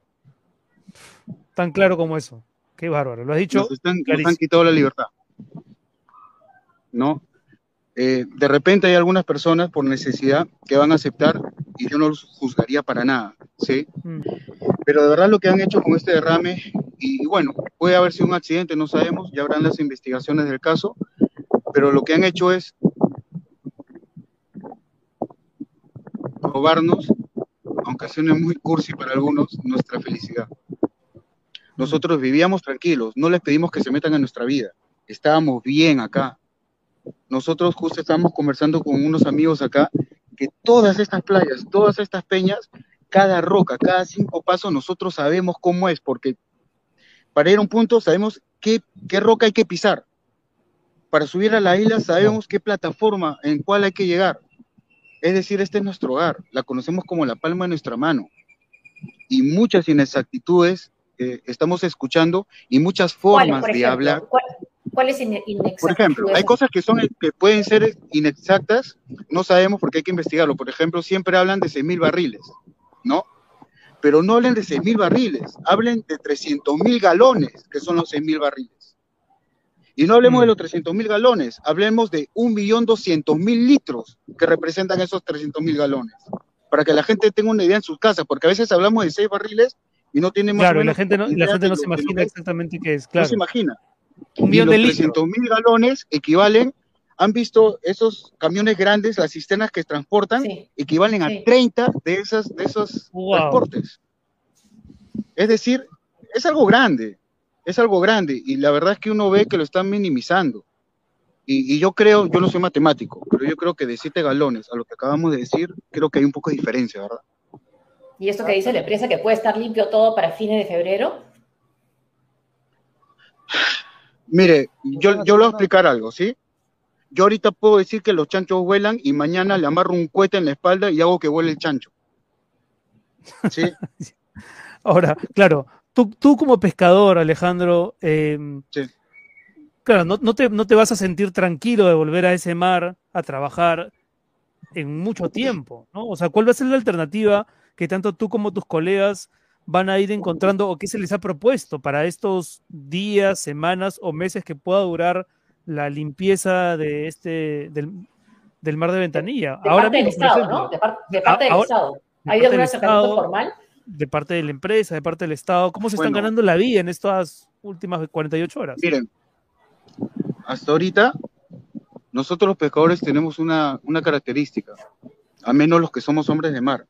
Tan claro como eso. Qué bárbaro. Lo has dicho. Nos, están, nos han quitado la libertad. ¿No? Eh, de repente hay algunas personas por necesidad que van a aceptar y yo no los juzgaría para nada, ¿sí? Mm. Pero de verdad lo que han hecho con este derrame, y, y, bueno, puede haber sido un accidente, no sabemos, ya habrán las investigaciones del caso, pero lo que han hecho es robarnos, aunque suene muy cursi para algunos, nuestra felicidad. Nosotros vivíamos tranquilos, no les pedimos que se metan en nuestra vida, estábamos bien acá. Nosotros justo estábamos conversando con unos amigos acá que todas estas playas, todas estas peñas, cada roca, cada cinco pasos, nosotros sabemos cómo es, porque para ir a un punto sabemos qué, qué roca hay que pisar. Para subir a la isla sabemos qué plataforma en cuál hay que llegar. Es decir, este es nuestro hogar, la conocemos como la palma de nuestra mano. Y muchas inexactitudes eh, estamos escuchando y muchas formas de hablar. ¿Cuál, cuál es inexacto? Por ejemplo, hay cosas que, son, que pueden ser inexactas, no sabemos porque hay que investigarlo. Por ejemplo, siempre hablan de 6.000 barriles, ¿no? Pero no hablen de 6.000 barriles, hablen de 300.000 galones, que son los 6.000 barriles. Y no hablemos de los 300.000 galones, hablemos de 1.200.000 litros que representan esos 300.000 galones. Para que la gente tenga una idea en sus casas, porque a veces hablamos de 6 barriles y no tiene más Claro, la gente no, la gente no se imagina exactamente qué es, claro. No se imagina. Un millón de litros. 300 mil galones equivalen, han visto esos camiones grandes, las cisternas que transportan, Sí. equivalen Sí. a 30 de, esas, de esos Wow. transportes. Es decir, es algo grande, es algo grande, y la verdad es que uno ve que lo están minimizando. Y, y yo creo, yo no soy matemático, pero yo creo que de 7 galones a lo que acabamos de decir, creo que hay un poco de diferencia, ¿verdad? Y esto que dice la empresa que puede estar limpio todo para fines de febrero. Mire, yo, yo le voy a explicar algo, ¿sí? Yo ahorita puedo decir que los chanchos vuelan y mañana le amarro un cohete en la espalda y hago que vuele el chancho. ¿Sí? *laughs* Ahora, claro, tú, tú como pescador, Alejandro, eh, Sí. claro, no, no te, no te vas a sentir tranquilo de volver a ese mar a trabajar en mucho tiempo, ¿no? O sea, ¿cuál va a ser la alternativa que tanto tú como tus colegas van a ir encontrando o qué se les ha propuesto para estos días, semanas o meses que pueda durar la limpieza de este del, del mar de Ventanilla? De Ahora parte del mismo, Estado, ejemplo, ¿no? De, par- de parte del ahora- Estado. de ¿Ha parte habido algún del acercamiento Estado, formal? de parte de la empresa, de parte del Estado, ¿cómo se están Bueno. ganando la vida en estas últimas 48 horas? Miren, hasta ahorita nosotros los pescadores tenemos una, una característica, a menos los que somos hombres de mar.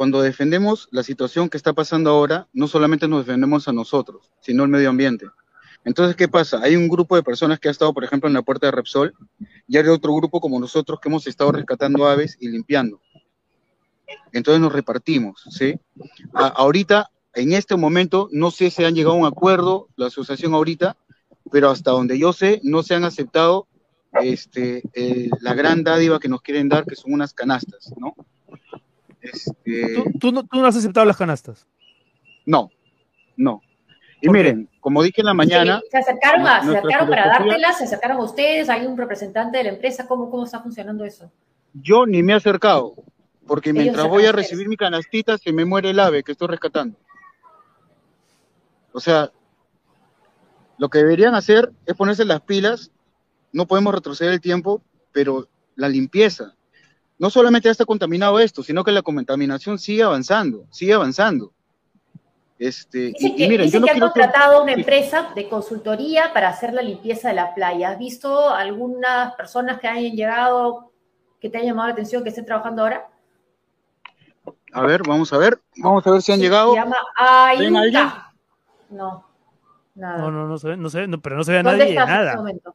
Cuando defendemos la situación que está pasando ahora, no solamente nos defendemos a nosotros, sino el medio ambiente. Entonces, ¿qué pasa? Hay un grupo de personas que ha estado, por ejemplo, en la puerta de Repsol, y hay otro grupo como nosotros que hemos estado rescatando aves y limpiando. Entonces nos repartimos, ¿sí? A- ahorita, en este momento, no sé si han llegado a un acuerdo, la asociación ahorita, pero hasta donde yo sé, no se han aceptado este, eh, la gran dádiva que nos quieren dar, que son unas canastas, ¿no? Este, ¿Tú, tú no, tú no has aceptado las canastas. no, no. Y miren, como dije en la mañana, ¿Se acercaron, a, se acercaron para dártelas? ¿Se acercaron a ustedes? ¿Hay un representante de la empresa? ¿Cómo, cómo está funcionando eso? yo ni me he acercado, porque Ellos mientras voy a recibir mi canastita, se me muere el ave que estoy rescatando. O sea, lo que deberían hacer es ponerse las pilas, no podemos retroceder el tiempo, pero la limpieza. No solamente ya está contaminado esto, sino que la contaminación sigue avanzando, sigue avanzando. Este, Dicen que, y miren, yo no que han contratado a una empresa de consultoría para hacer la limpieza de la playa. ¿Has visto algunas personas que hayan llegado, que te hayan llamado la atención, que estén trabajando ahora? A ver, vamos a ver, vamos a ver si han Sí, llegado. Se llama ¿Ven a alguien? No. Nada. No, no, no se ve, no se ve, no, pero no se ve a ¿Dónde nadie, en este nada. momento?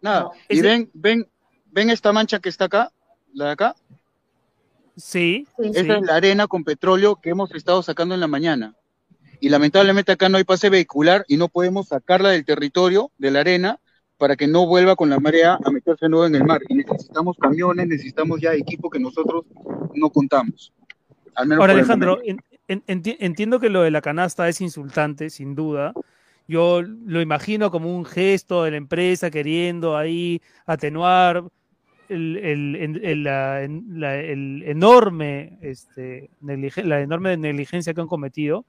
Nada. No. Y ven, ven, ven esta mancha que está acá, la de acá. Sí, Sí. Sí. Esta es la arena con petróleo que hemos estado sacando en la mañana. Y lamentablemente acá no hay pase vehicular y no podemos sacarla del territorio, de la arena, para que no vuelva con la marea a meterse de nuevo en el mar. Y necesitamos camiones, necesitamos ya equipo que nosotros no contamos. Al menos Ahora, Alejandro, en- en- enti- entiendo que lo de la canasta es insultante, sin duda. Yo lo imagino como un gesto de la empresa queriendo ahí atenuar el, el- el- el- la, en- la- el enorme, este, la enorme negligencia que han cometido.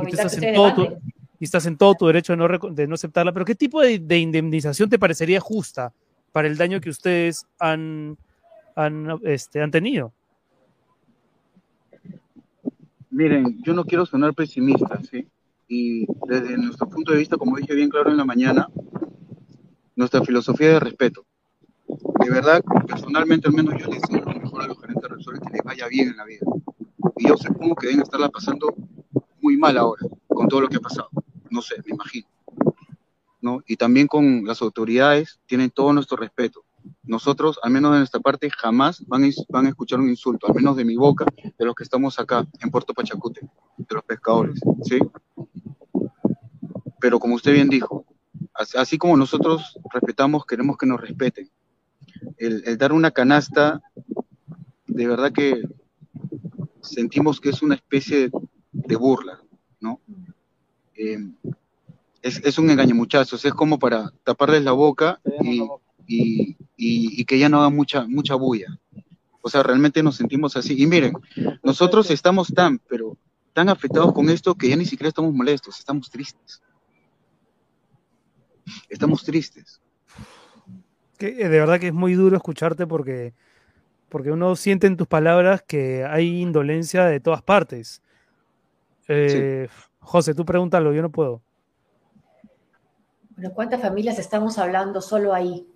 Y tú estás que en todo tu- y estás en todo tu derecho de no, de no aceptarla. Pero ¿qué tipo de, de indemnización te parecería justa para el daño que ustedes han, han, este, han tenido? Miren, yo no quiero sonar pesimista, ¿sí? Y desde nuestro punto de vista, como dije bien claro en la mañana, nuestra filosofía de respeto. De verdad, personalmente, al menos yo les deseo lo mejor a los gerentes Repsol que les vaya bien en la vida. Y yo supongo que deben estarla pasando muy mal ahora, con todo lo que ha pasado. No sé, me imagino. ¿No? Y también con las autoridades, tienen todo nuestro respeto. Nosotros, al menos de nuestra parte, jamás van a, escuchar un insulto, al menos de mi boca, de los que estamos acá, en Puerto Pachacute, de los pescadores, ¿sí? Pero como usted bien dijo, as- así como nosotros respetamos, queremos que nos respeten. El, el dar una canasta, de verdad que sentimos que es una especie de, de burla, ¿no? Eh, es, es un engaño, muchachos, es como para taparles la boca y, y, y- y que ya no hagan mucha, mucha bulla. O sea, realmente nos sentimos así. Y miren, nosotros estamos tan, pero tan afectados con esto que ya ni siquiera estamos molestos, estamos tristes. Estamos tristes. Que, eh, de verdad que es muy duro escucharte porque, porque uno siente en tus palabras que hay indolencia de todas partes. Eh, José, tú pregúntalo, yo no puedo. Bueno, ¿cuántas familias estamos hablando solo ahí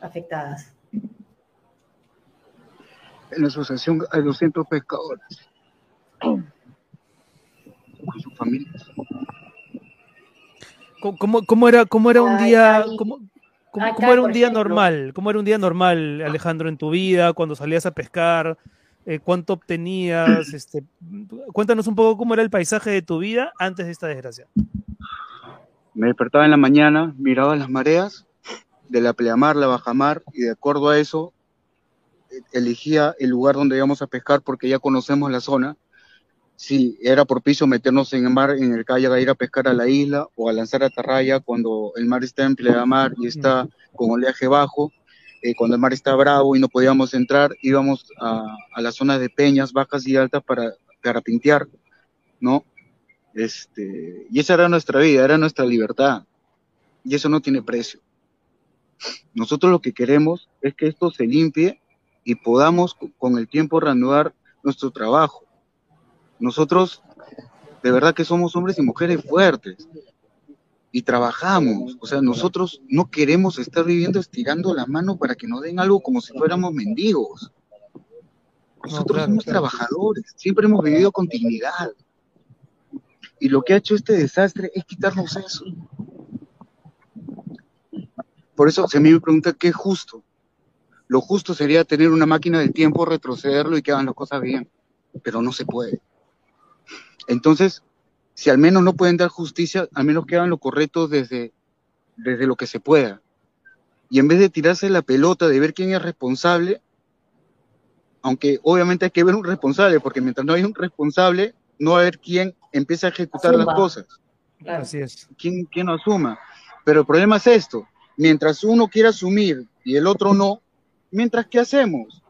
afectadas? En la asociación hay 200 pescadores. Con sus familias. ¿Cómo, cómo- era, cómo era un día, cómo, cómo- Acá, cómo era un día ejemplo. normal? ¿Cómo era un día normal, Alejandro, en tu vida, cuando salías a pescar? Eh, ¿Cuánto obtenías? *clears throat* Este, cuéntanos un poco cómo era el paisaje de tu vida antes de esta desgracia. Me despertaba en la mañana, miraba las mareas de la pleamar, la bajamar, y de acuerdo a eso eh, elegía el lugar donde íbamos a pescar porque ya conocemos la zona. Si era propicio meternos en el mar, en el kayak, a ir a pescar a la isla o a lanzar atarraya cuando el mar está en pleamar y está con oleaje bajo. Eh, cuando el mar está bravo y no podíamos entrar, íbamos a, a las zonas de peñas bajas y altas para, para pintear, ¿no? Este, y esa era nuestra vida, era nuestra libertad. Y eso no tiene precio. Nosotros lo que queremos es que esto se limpie y podamos co- con el tiempo reanudar nuestro trabajo. Nosotros, de verdad que somos hombres y mujeres fuertes y trabajamos. O sea, nosotros no queremos estar viviendo estirando la mano para que nos den algo como si fuéramos mendigos. Nosotros claro, somos claro. trabajadores, siempre hemos vivido con dignidad. Y lo que ha hecho este desastre es quitarnos eso. Por eso, si a mí me pregunta qué es justo, lo justo sería tener una máquina del tiempo, retrocederlo y que hagan las cosas bien, pero no se puede. Entonces, si al menos no pueden dar justicia, al menos que hagan lo correcto desde, desde lo que se pueda. Y en vez de tirarse la pelota de ver quién es responsable, aunque obviamente hay que ver un responsable, porque mientras no hay un responsable, no va a haber quién empiece a ejecutar las cosas Claro. Así es. quién, quién lo asuma. Pero el problema es esto, mientras uno quiere asumir y el otro no, mientras ¿qué hacemos?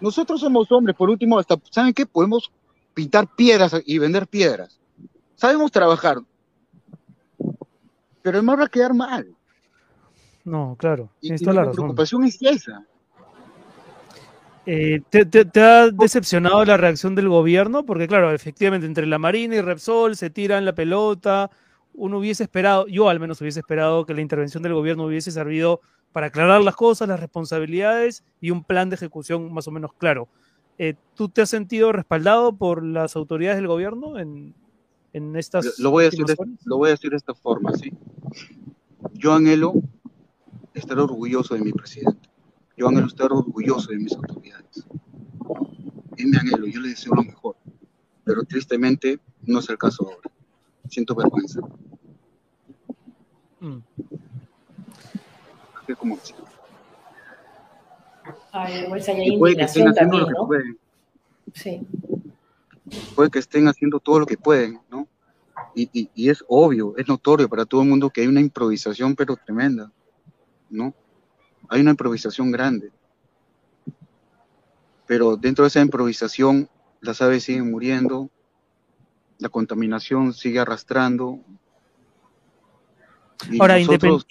Nosotros somos hombres, por último, hasta, ¿saben qué? Podemos pintar piedras y vender piedras. Sabemos trabajar, pero el mar va a quedar mal. No, claro. Y, la preocupación es esa. Eh, ¿te, te- te ha decepcionado la reacción del gobierno? Porque, claro, efectivamente, entre la Marina y Repsol se tiran la pelota. Uno hubiese esperado, yo al menos hubiese esperado que la intervención del gobierno hubiese servido para aclarar las cosas, las responsabilidades y un plan de ejecución más o menos claro. Eh, ¿Tú te has sentido respaldado por las autoridades del gobierno en, en estas. Lo, lo voy a decir de, lo voy a decir de esta forma, ¿sí? Yo anhelo estar orgulloso de mi presidente. Yo anhelo estar orgulloso de mis autoridades. Es mi anhelo, yo le deseo lo mejor. Pero tristemente no es el caso ahora. Siento vergüenza. Mm. Así como así. Ay, pues hay indignación también, ¿no? Sí. Puede que estén haciendo todo lo que pueden, ¿no? Y, y, y, es obvio, es notorio para todo el mundo que hay una improvisación, pero tremenda, ¿no? Hay una improvisación grande. Pero dentro de esa improvisación, las aves siguen muriendo, la contaminación sigue arrastrando. Ahora, nosotros...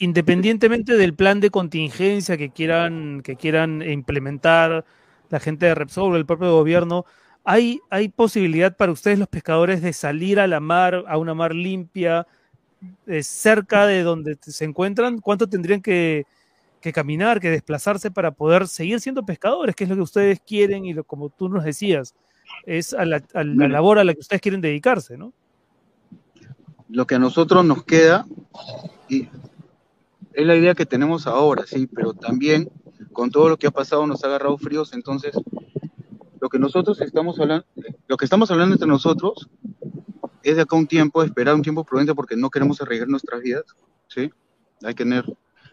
independientemente del plan de contingencia que quieran, que quieran implementar la gente de Repsol o el propio gobierno, ¿hay, ¿hay posibilidad para ustedes los pescadores de salir a la mar, a una mar limpia, eh, cerca de donde se encuentran? ¿Cuánto tendrían que, que, caminar, que desplazarse para poder seguir siendo pescadores, que es lo que ustedes quieren y lo, como tú nos decías, es a la, a la labor a la que ustedes quieren dedicarse, ¿no? Lo que a nosotros nos queda, y es la idea que tenemos ahora, sí, pero también con todo lo que ha pasado nos ha agarrado fríos, entonces lo que nosotros estamos hablando, lo que estamos hablando entre nosotros es de acá un tiempo, esperar un tiempo prudente porque no queremos arriesgar nuestras vidas, ¿sí? Hay que tener,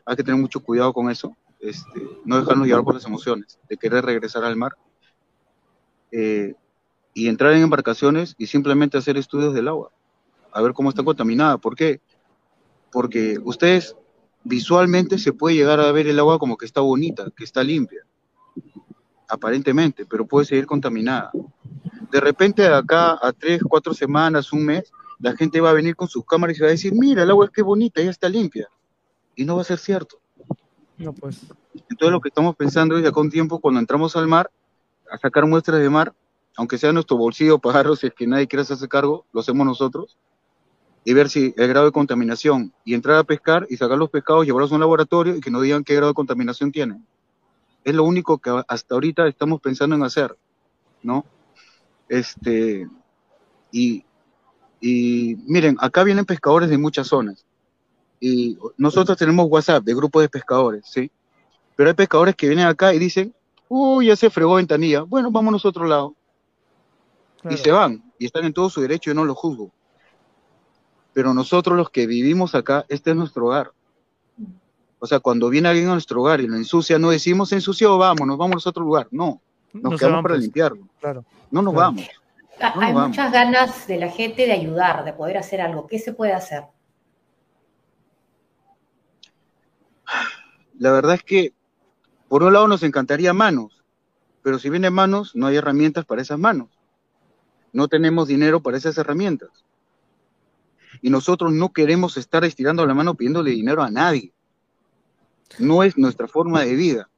hay que tener mucho cuidado con eso, este, no dejarnos llevar por las emociones, de querer regresar al mar eh, y entrar en embarcaciones y simplemente hacer estudios del agua, a ver cómo está contaminada. ¿Por qué? Porque ustedes visualmente se puede llegar a ver el agua como que está bonita, que está limpia, aparentemente, pero puede seguir contaminada. De repente de acá a tres, cuatro semanas, un mes, la gente va a venir con sus cámaras y va a decir, mira, el agua es que bonita, ya está limpia. Y no va a ser cierto. No, pues. Entonces lo que estamos pensando es de acá un tiempo, cuando entramos al mar, a sacar muestras de mar, aunque sea nuestro bolsillo pagarlo, *laughs* si es que nadie quiere hacerse cargo, lo hacemos nosotros, y ver si el grado de contaminación, y entrar a pescar y sacar los pescados, llevarlos a un laboratorio y que nos digan qué grado de contaminación tienen. Es lo único que hasta ahorita estamos pensando en hacer, ¿no? Este, y, y miren, acá vienen pescadores de muchas zonas. Y nosotros tenemos WhatsApp de grupos de pescadores, ¿sí? Pero hay pescadores que vienen acá y dicen, uy, ya se fregó ventanilla, bueno, vámonos a otro lado. Claro. Y se van, y están en todo su derecho, yo no lo juzgo. Pero nosotros los que vivimos acá, este es nuestro hogar. O sea, cuando viene alguien a nuestro hogar y lo ensucia, no decimos ensució, vámonos, vámonos a otro lugar. No, nos no quedamos para pues. limpiarlo. Claro. No nos claro. vamos. No Hay nos muchas vamos. ganas de la gente de ayudar, de poder hacer algo. ¿Qué se puede hacer? La verdad es que, por un lado, nos encantaría manos, pero si vienen manos, no hay herramientas para esas manos. No tenemos dinero para esas herramientas. Y nosotros no queremos estar estirando la mano pidiéndole dinero a nadie. No es nuestra forma de vida.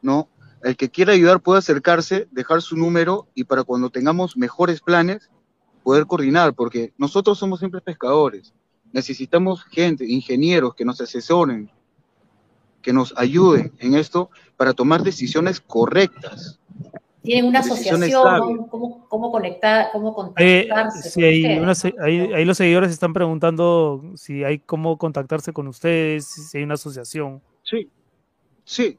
No, el que quiera ayudar puede acercarse, dejar su número y para cuando tengamos mejores planes, poder coordinar, porque nosotros somos siempre pescadores. Necesitamos gente, ingenieros que nos asesoren, que nos ayuden en esto para tomar decisiones correctas. ¿Tienen una asociación? ¿Cómo, cómo, conectar, cómo contactarse? Eh, sí, hay una, ahí, ahí, los seguidores están preguntando si hay cómo contactarse con ustedes, si hay una asociación. Sí, sí.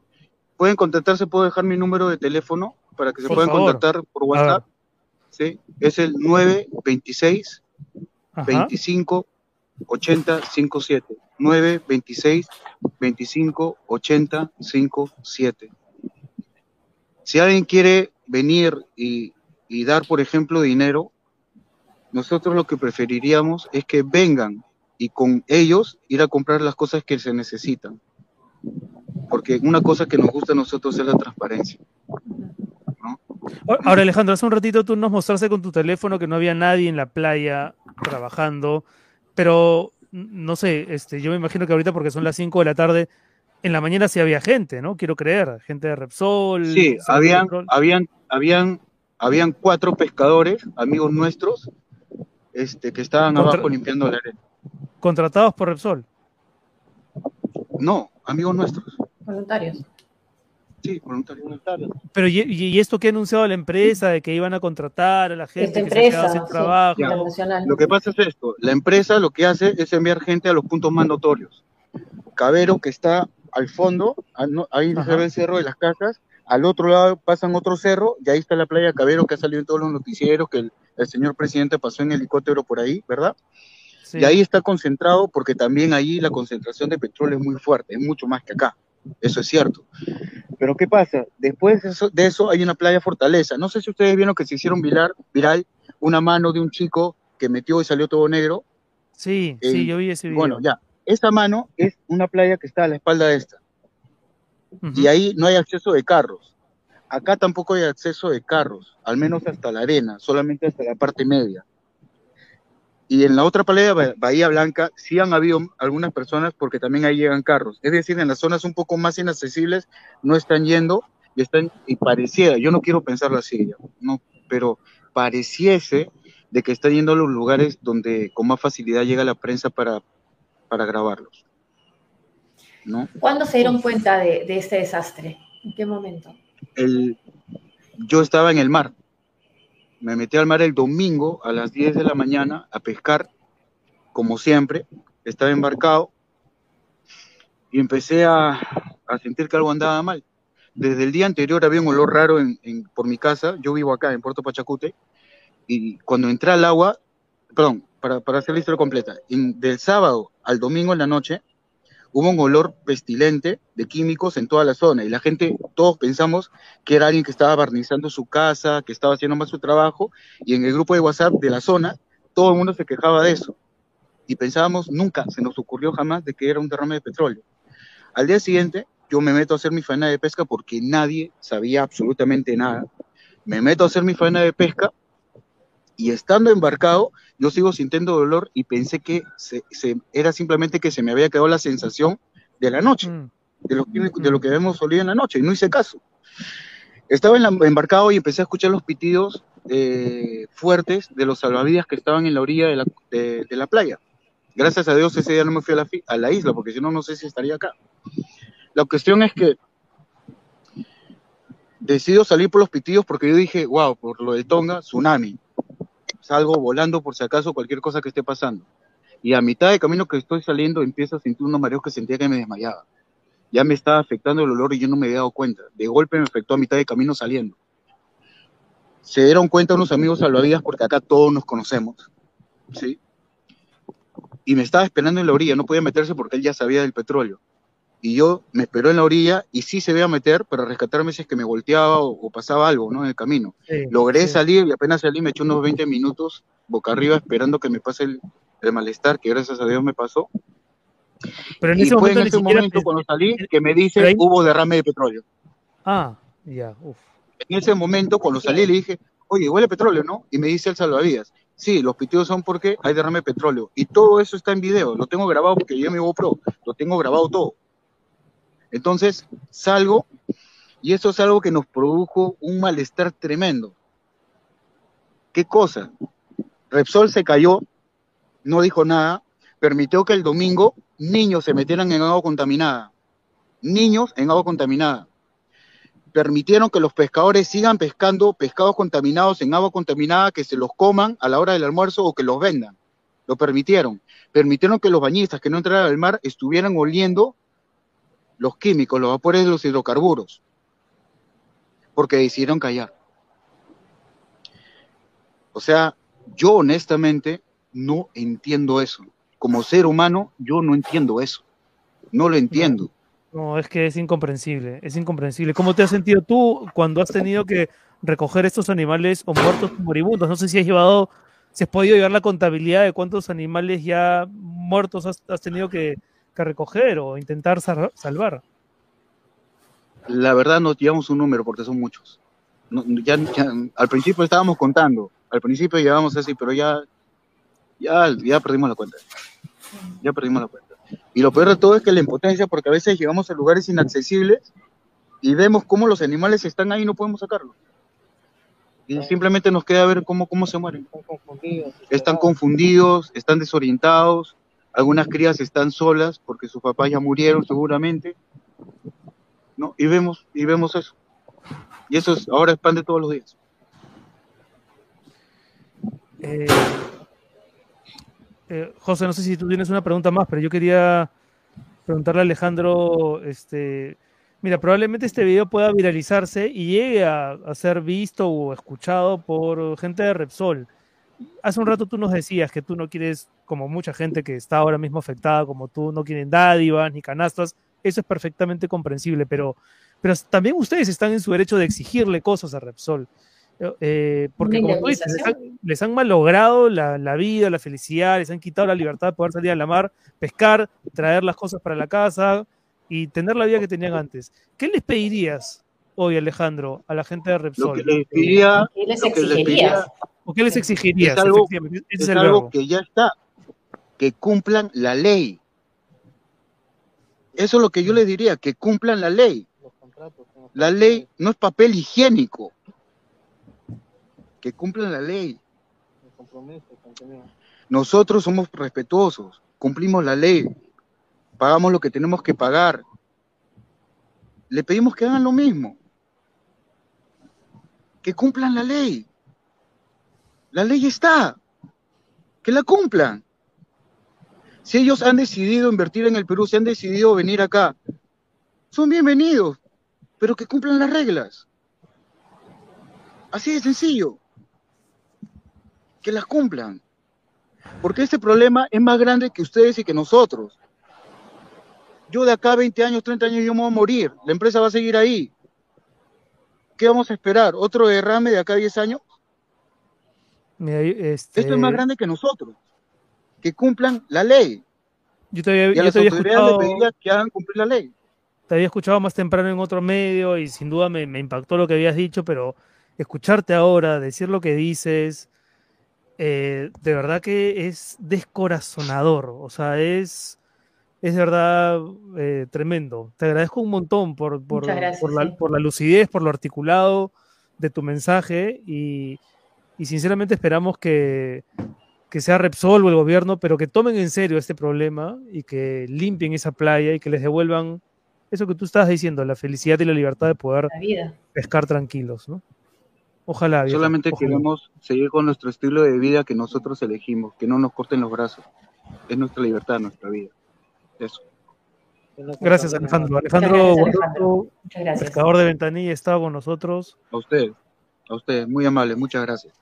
Pueden contactarse, puedo dejar mi número de teléfono para que se por puedan favor. contactar por WhatsApp. Sí, es el 926 Ajá. 25 80 57. 926 25 80 57. Si alguien quiere venir y, y, dar, por ejemplo, dinero, nosotros lo que preferiríamos es que vengan y con ellos ir a comprar las cosas que se necesitan. Porque una cosa que nos gusta a nosotros es la transparencia. ¿no? Ahora, Alejandro, hace un ratito tú nos mostraste con tu teléfono que no había nadie en la playa trabajando, pero no sé, este, yo me imagino que ahorita porque son las 5 de la tarde, en la mañana sí había gente, ¿no? Quiero creer, gente de Repsol. Sí, habían, habían, habían, habían cuatro pescadores, amigos nuestros, este, que estaban Contra abajo limpiando la arena. ¿Contratados por Repsol? No, amigos nuestros. Voluntarios. Sí, voluntario. Pero ¿y, y esto que ha anunciado la empresa de que iban a contratar a la gente Esta que se sin sí, trabajo? internacional. Lo que pasa es esto, la empresa lo que hace es enviar gente a los puntos más notorios. Cabero, que está al fondo, ah, ahí se ve el cerro de las casas, al otro lado pasan otro cerro, y ahí está la playa Cabero, que ha salido en todos los noticieros, que el, el señor presidente pasó en helicóptero por ahí, ¿verdad? Sí. Y ahí está concentrado, porque también ahí la concentración de petróleo es muy fuerte, es mucho más que acá, eso es cierto. Pero ¿qué pasa? Después de eso, de eso hay una playa Fortaleza. No sé si ustedes vieron que se hicieron viral, viral una mano de un chico que metió y salió todo negro. Sí, Eh, sí, yo vi ese video. Bueno, ya. Esa mano es una playa que está a la espalda de esta. Y ahí no hay acceso de carros. Acá tampoco hay acceso de carros, al menos hasta la arena, solamente hasta la parte media. Y en la otra playa, Ba- Bahía Blanca, sí han habido algunas personas porque también ahí llegan carros. Es decir, en las zonas un poco más inaccesibles no están yendo y están, y pareciera, yo no quiero pensarlo así, no, pero pareciese de que están yendo a los lugares donde con más facilidad llega la prensa para, para grabarlos. ¿No? ¿Cuándo se dieron cuenta de, de este desastre? ¿En qué momento? el, yo estaba en el mar. Me metí al mar el domingo a las 10 de la mañana a pescar, como siempre. Estaba embarcado y empecé a, a sentir que algo andaba mal. Desde el día anterior había un olor raro en, en- por mi casa. Yo vivo acá en Puerto Pachacute. Y cuando entré al agua, perdón, para, hacer la historia completa, del sábado al domingo en la noche, hubo un olor pestilente de químicos en toda la zona y la gente, todos pensamos que era alguien que estaba barnizando su casa, que estaba haciendo más su trabajo y en el grupo de WhatsApp de la zona todo el mundo se quejaba de eso y pensábamos, nunca se nos ocurrió jamás de que era un derrame de petróleo. Al día siguiente yo me meto a hacer mi faena de pesca porque nadie sabía absolutamente nada. Me meto a hacer mi faena de pesca y estando embarcado, yo sigo sintiendo dolor y pensé que se- se- era simplemente que se me había quedado la sensación de la noche, Mm. de lo, que- de lo que habíamos olido en la noche, y no hice caso. Estaba en la- embarcado y empecé a escuchar los pitidos eh, fuertes de los salvavidas que estaban en la orilla de la, de- de la playa. Gracias a Dios ese día no me fui a la, a la isla, porque si no, no sé si estaría acá. La cuestión es que decido salir por los pitidos porque yo dije, wow, por lo de Tonga, tsunami. Salgo volando por si acaso cualquier cosa que esté pasando. Y a mitad de camino que estoy saliendo empiezo a sentir unos mareos que sentía que me desmayaba. Ya me estaba afectando el olor y yo no me había dado cuenta. De golpe me afectó a mitad de camino saliendo. Se dieron cuenta unos amigos salvavidas porque acá todos nos conocemos. ¿sí? Y me estaba esperando en la orilla, no podía meterse porque él ya sabía del petróleo. Y yo me esperó en la orilla y sí se veía meter para rescatarme si es que me volteaba o, o pasaba algo ¿no? en el camino. Sí, Logré sí. salir y apenas salí me eché unos 20 minutos boca arriba esperando que me pase el, el malestar que gracias a Dios me pasó. Pero en Y ese fue momento en ese cuando salí que me dice ahí- hubo derrame de petróleo. Ah, ya, uf. En ese momento cuando salí le dije, oye, huele petróleo, ¿no? Y me dice el salvavidas, sí, los pitidos son porque hay derrame de petróleo. Y todo eso está en video, lo tengo grabado porque yo mi GoPro, lo tengo grabado todo. Entonces salgo y eso es algo que nos produjo un malestar tremendo. ¿Qué cosa? Repsol se cayó, no dijo nada, permitió que el domingo niños se metieran en agua contaminada. Niños en agua contaminada. Permitieron que los pescadores sigan pescando pescados contaminados en agua contaminada, que se los coman a la hora del almuerzo o que los vendan. Lo permitieron. Permitieron que los bañistas que no entraran al mar estuvieran oliendo los químicos, los vapores de los hidrocarburos, porque decidieron callar. O sea, yo honestamente no entiendo eso. Como ser humano, yo no entiendo eso. No lo entiendo. No, es que es incomprensible, es incomprensible. ¿Cómo te has sentido tú cuando has tenido que recoger estos animales o muertos o moribundos? No sé si has llevado, si has podido llevar la contabilidad de cuántos animales ya muertos has, has tenido que, que recoger o intentar sal- salvar. La verdad no llevamos un número porque son muchos. No, ya, ya- al principio estábamos contando, al principio llevábamos así, pero ya, ya, ya perdimos la cuenta. Ya perdimos la cuenta. Y lo peor de todo es que la impotencia, porque a veces llegamos a lugares inaccesibles y vemos cómo los animales están ahí y no podemos sacarlos. Y simplemente nos queda ver cómo, cómo se mueren. Están confundidos. Están confundidos, están desorientados, algunas crías están solas porque sus papás ya murieron seguramente. ¿no? Y vemos, y vemos eso. Y eso es, ahora es pan de todos los días. Eh, eh, José, no sé si tú tienes una pregunta más, pero yo quería preguntarle a Alejandro, este, mira, probablemente este video pueda viralizarse y llegue a, a, ser visto o escuchado por gente de Repsol. Hace un rato tú nos decías que tú no quieres, como mucha gente que está ahora mismo afectada, como tú, no quieren dádivas ni canastas. Eso es perfectamente comprensible, pero, pero también ustedes están en su derecho de exigirle cosas a Repsol. Eh, porque como tú dices, les, han, les han malogrado la, la, vida, la felicidad, les han quitado la libertad de poder salir a la mar, pescar, traer las cosas para la casa y tener la vida que tenían antes. ¿Qué les pedirías hoy, Alejandro, a la gente de Repsol? Lo que les pediría, ¿Qué les lo que les exigirías? ¿O qué les exigirías? Es algo, es es algo que ya está, que cumplan la ley. Eso es lo que yo les diría, que cumplan la ley. La ley no es papel higiénico. Que cumplan la ley. Nosotros somos respetuosos, cumplimos la ley, pagamos lo que tenemos que pagar. Le pedimos que hagan lo mismo. Que cumplan la ley. La ley está. Que la cumplan. Si ellos han decidido invertir en el Perú, si han decidido venir acá, son bienvenidos, pero que cumplan las reglas. Así de sencillo. Que las cumplan. Porque este problema es más grande que ustedes y que nosotros. Yo de acá a 20 años, 30 años, yo me voy a morir. La empresa va a seguir ahí. ¿Qué vamos a esperar? ¿Otro derrame de acá a 10 años? Mira, este, Esto es más grande que nosotros. Que cumplan la ley. Yo te había, Y a yo las te había escuchado, les que hagan cumplir la ley. te había escuchado más temprano en otro medio y sin duda me, me impactó lo que habías dicho, pero escucharte ahora, decir lo que dices, eh, de verdad que es descorazonador. O sea, es, es de verdad eh, tremendo. Te agradezco un montón por, por, Muchas gracias, por, la, sí. por la lucidez, por lo articulado de tu mensaje y, y sinceramente esperamos que, que sea Repsol o el gobierno, pero que tomen en serio este problema y que limpien esa playa y que les devuelvan eso que tú estabas diciendo, la felicidad y la libertad de poder pescar tranquilos, ¿no? Ojalá. Solamente ojalá. queremos seguir con nuestro estilo de vida que nosotros elegimos, que no nos corten los brazos. Es nuestra libertad, nuestra vida. Eso. Gracias, Alejandro. Alejandro gracias, Guarroto, Alejandro. Muchas gracias. pescador de ventanilla, estaba con nosotros. A ustedes, a ustedes, muy amables, muchas gracias.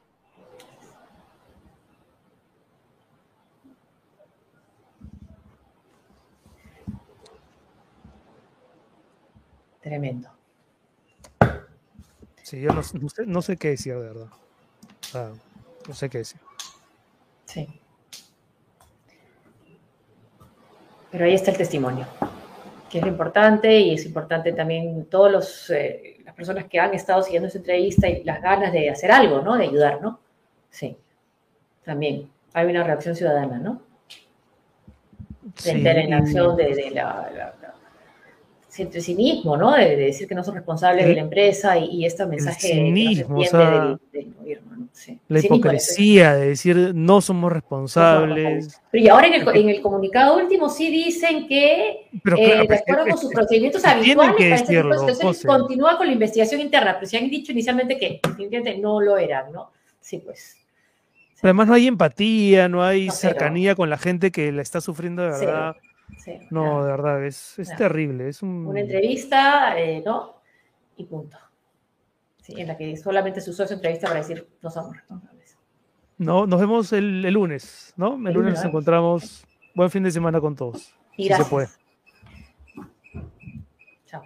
Tremendo. Sí, yo no, no sé, no sé qué decir, de verdad. No sé qué decir. Sí. Pero ahí está el testimonio, que es lo importante y es importante también todos los eh, las personas que han estado siguiendo esta entrevista y las ganas de hacer algo, ¿no? De ayudar, ¿no? Sí. También hay una reacción ciudadana, ¿no? Sí, Frente a la inacción de, de la, la- el cinismo, ¿no? De, de decir que no son responsables El- de la empresa y, y este mensaje cinismo, que o no se entiende sea, del, del gobierno, ¿no? Sí. La Cinismo, hipocresía de decir no somos responsables. Pero y ahora en el, en el comunicado último sí dicen que, Pero eh, de pues, acuerdo es- con sus es- procedimientos habituales que este decirlo, continúa con la investigación interna, pero se han dicho inicialmente que definitivamente no lo eran, ¿no? Sí, pues. Pero además no hay empatía, no hay No, cercanía con la gente que la está sufriendo de verdad. sí, no, de verdad, es, es terrible. Es. Una entrevista, eh, ¿no? Y punto. En la que solamente se usó esa entrevista para decir, nos amor. ¿no? no, nos vemos el, lunes, ¿no? El, lunes nos encontramos. Buen fin de semana con todos. Y si se puede. Chao.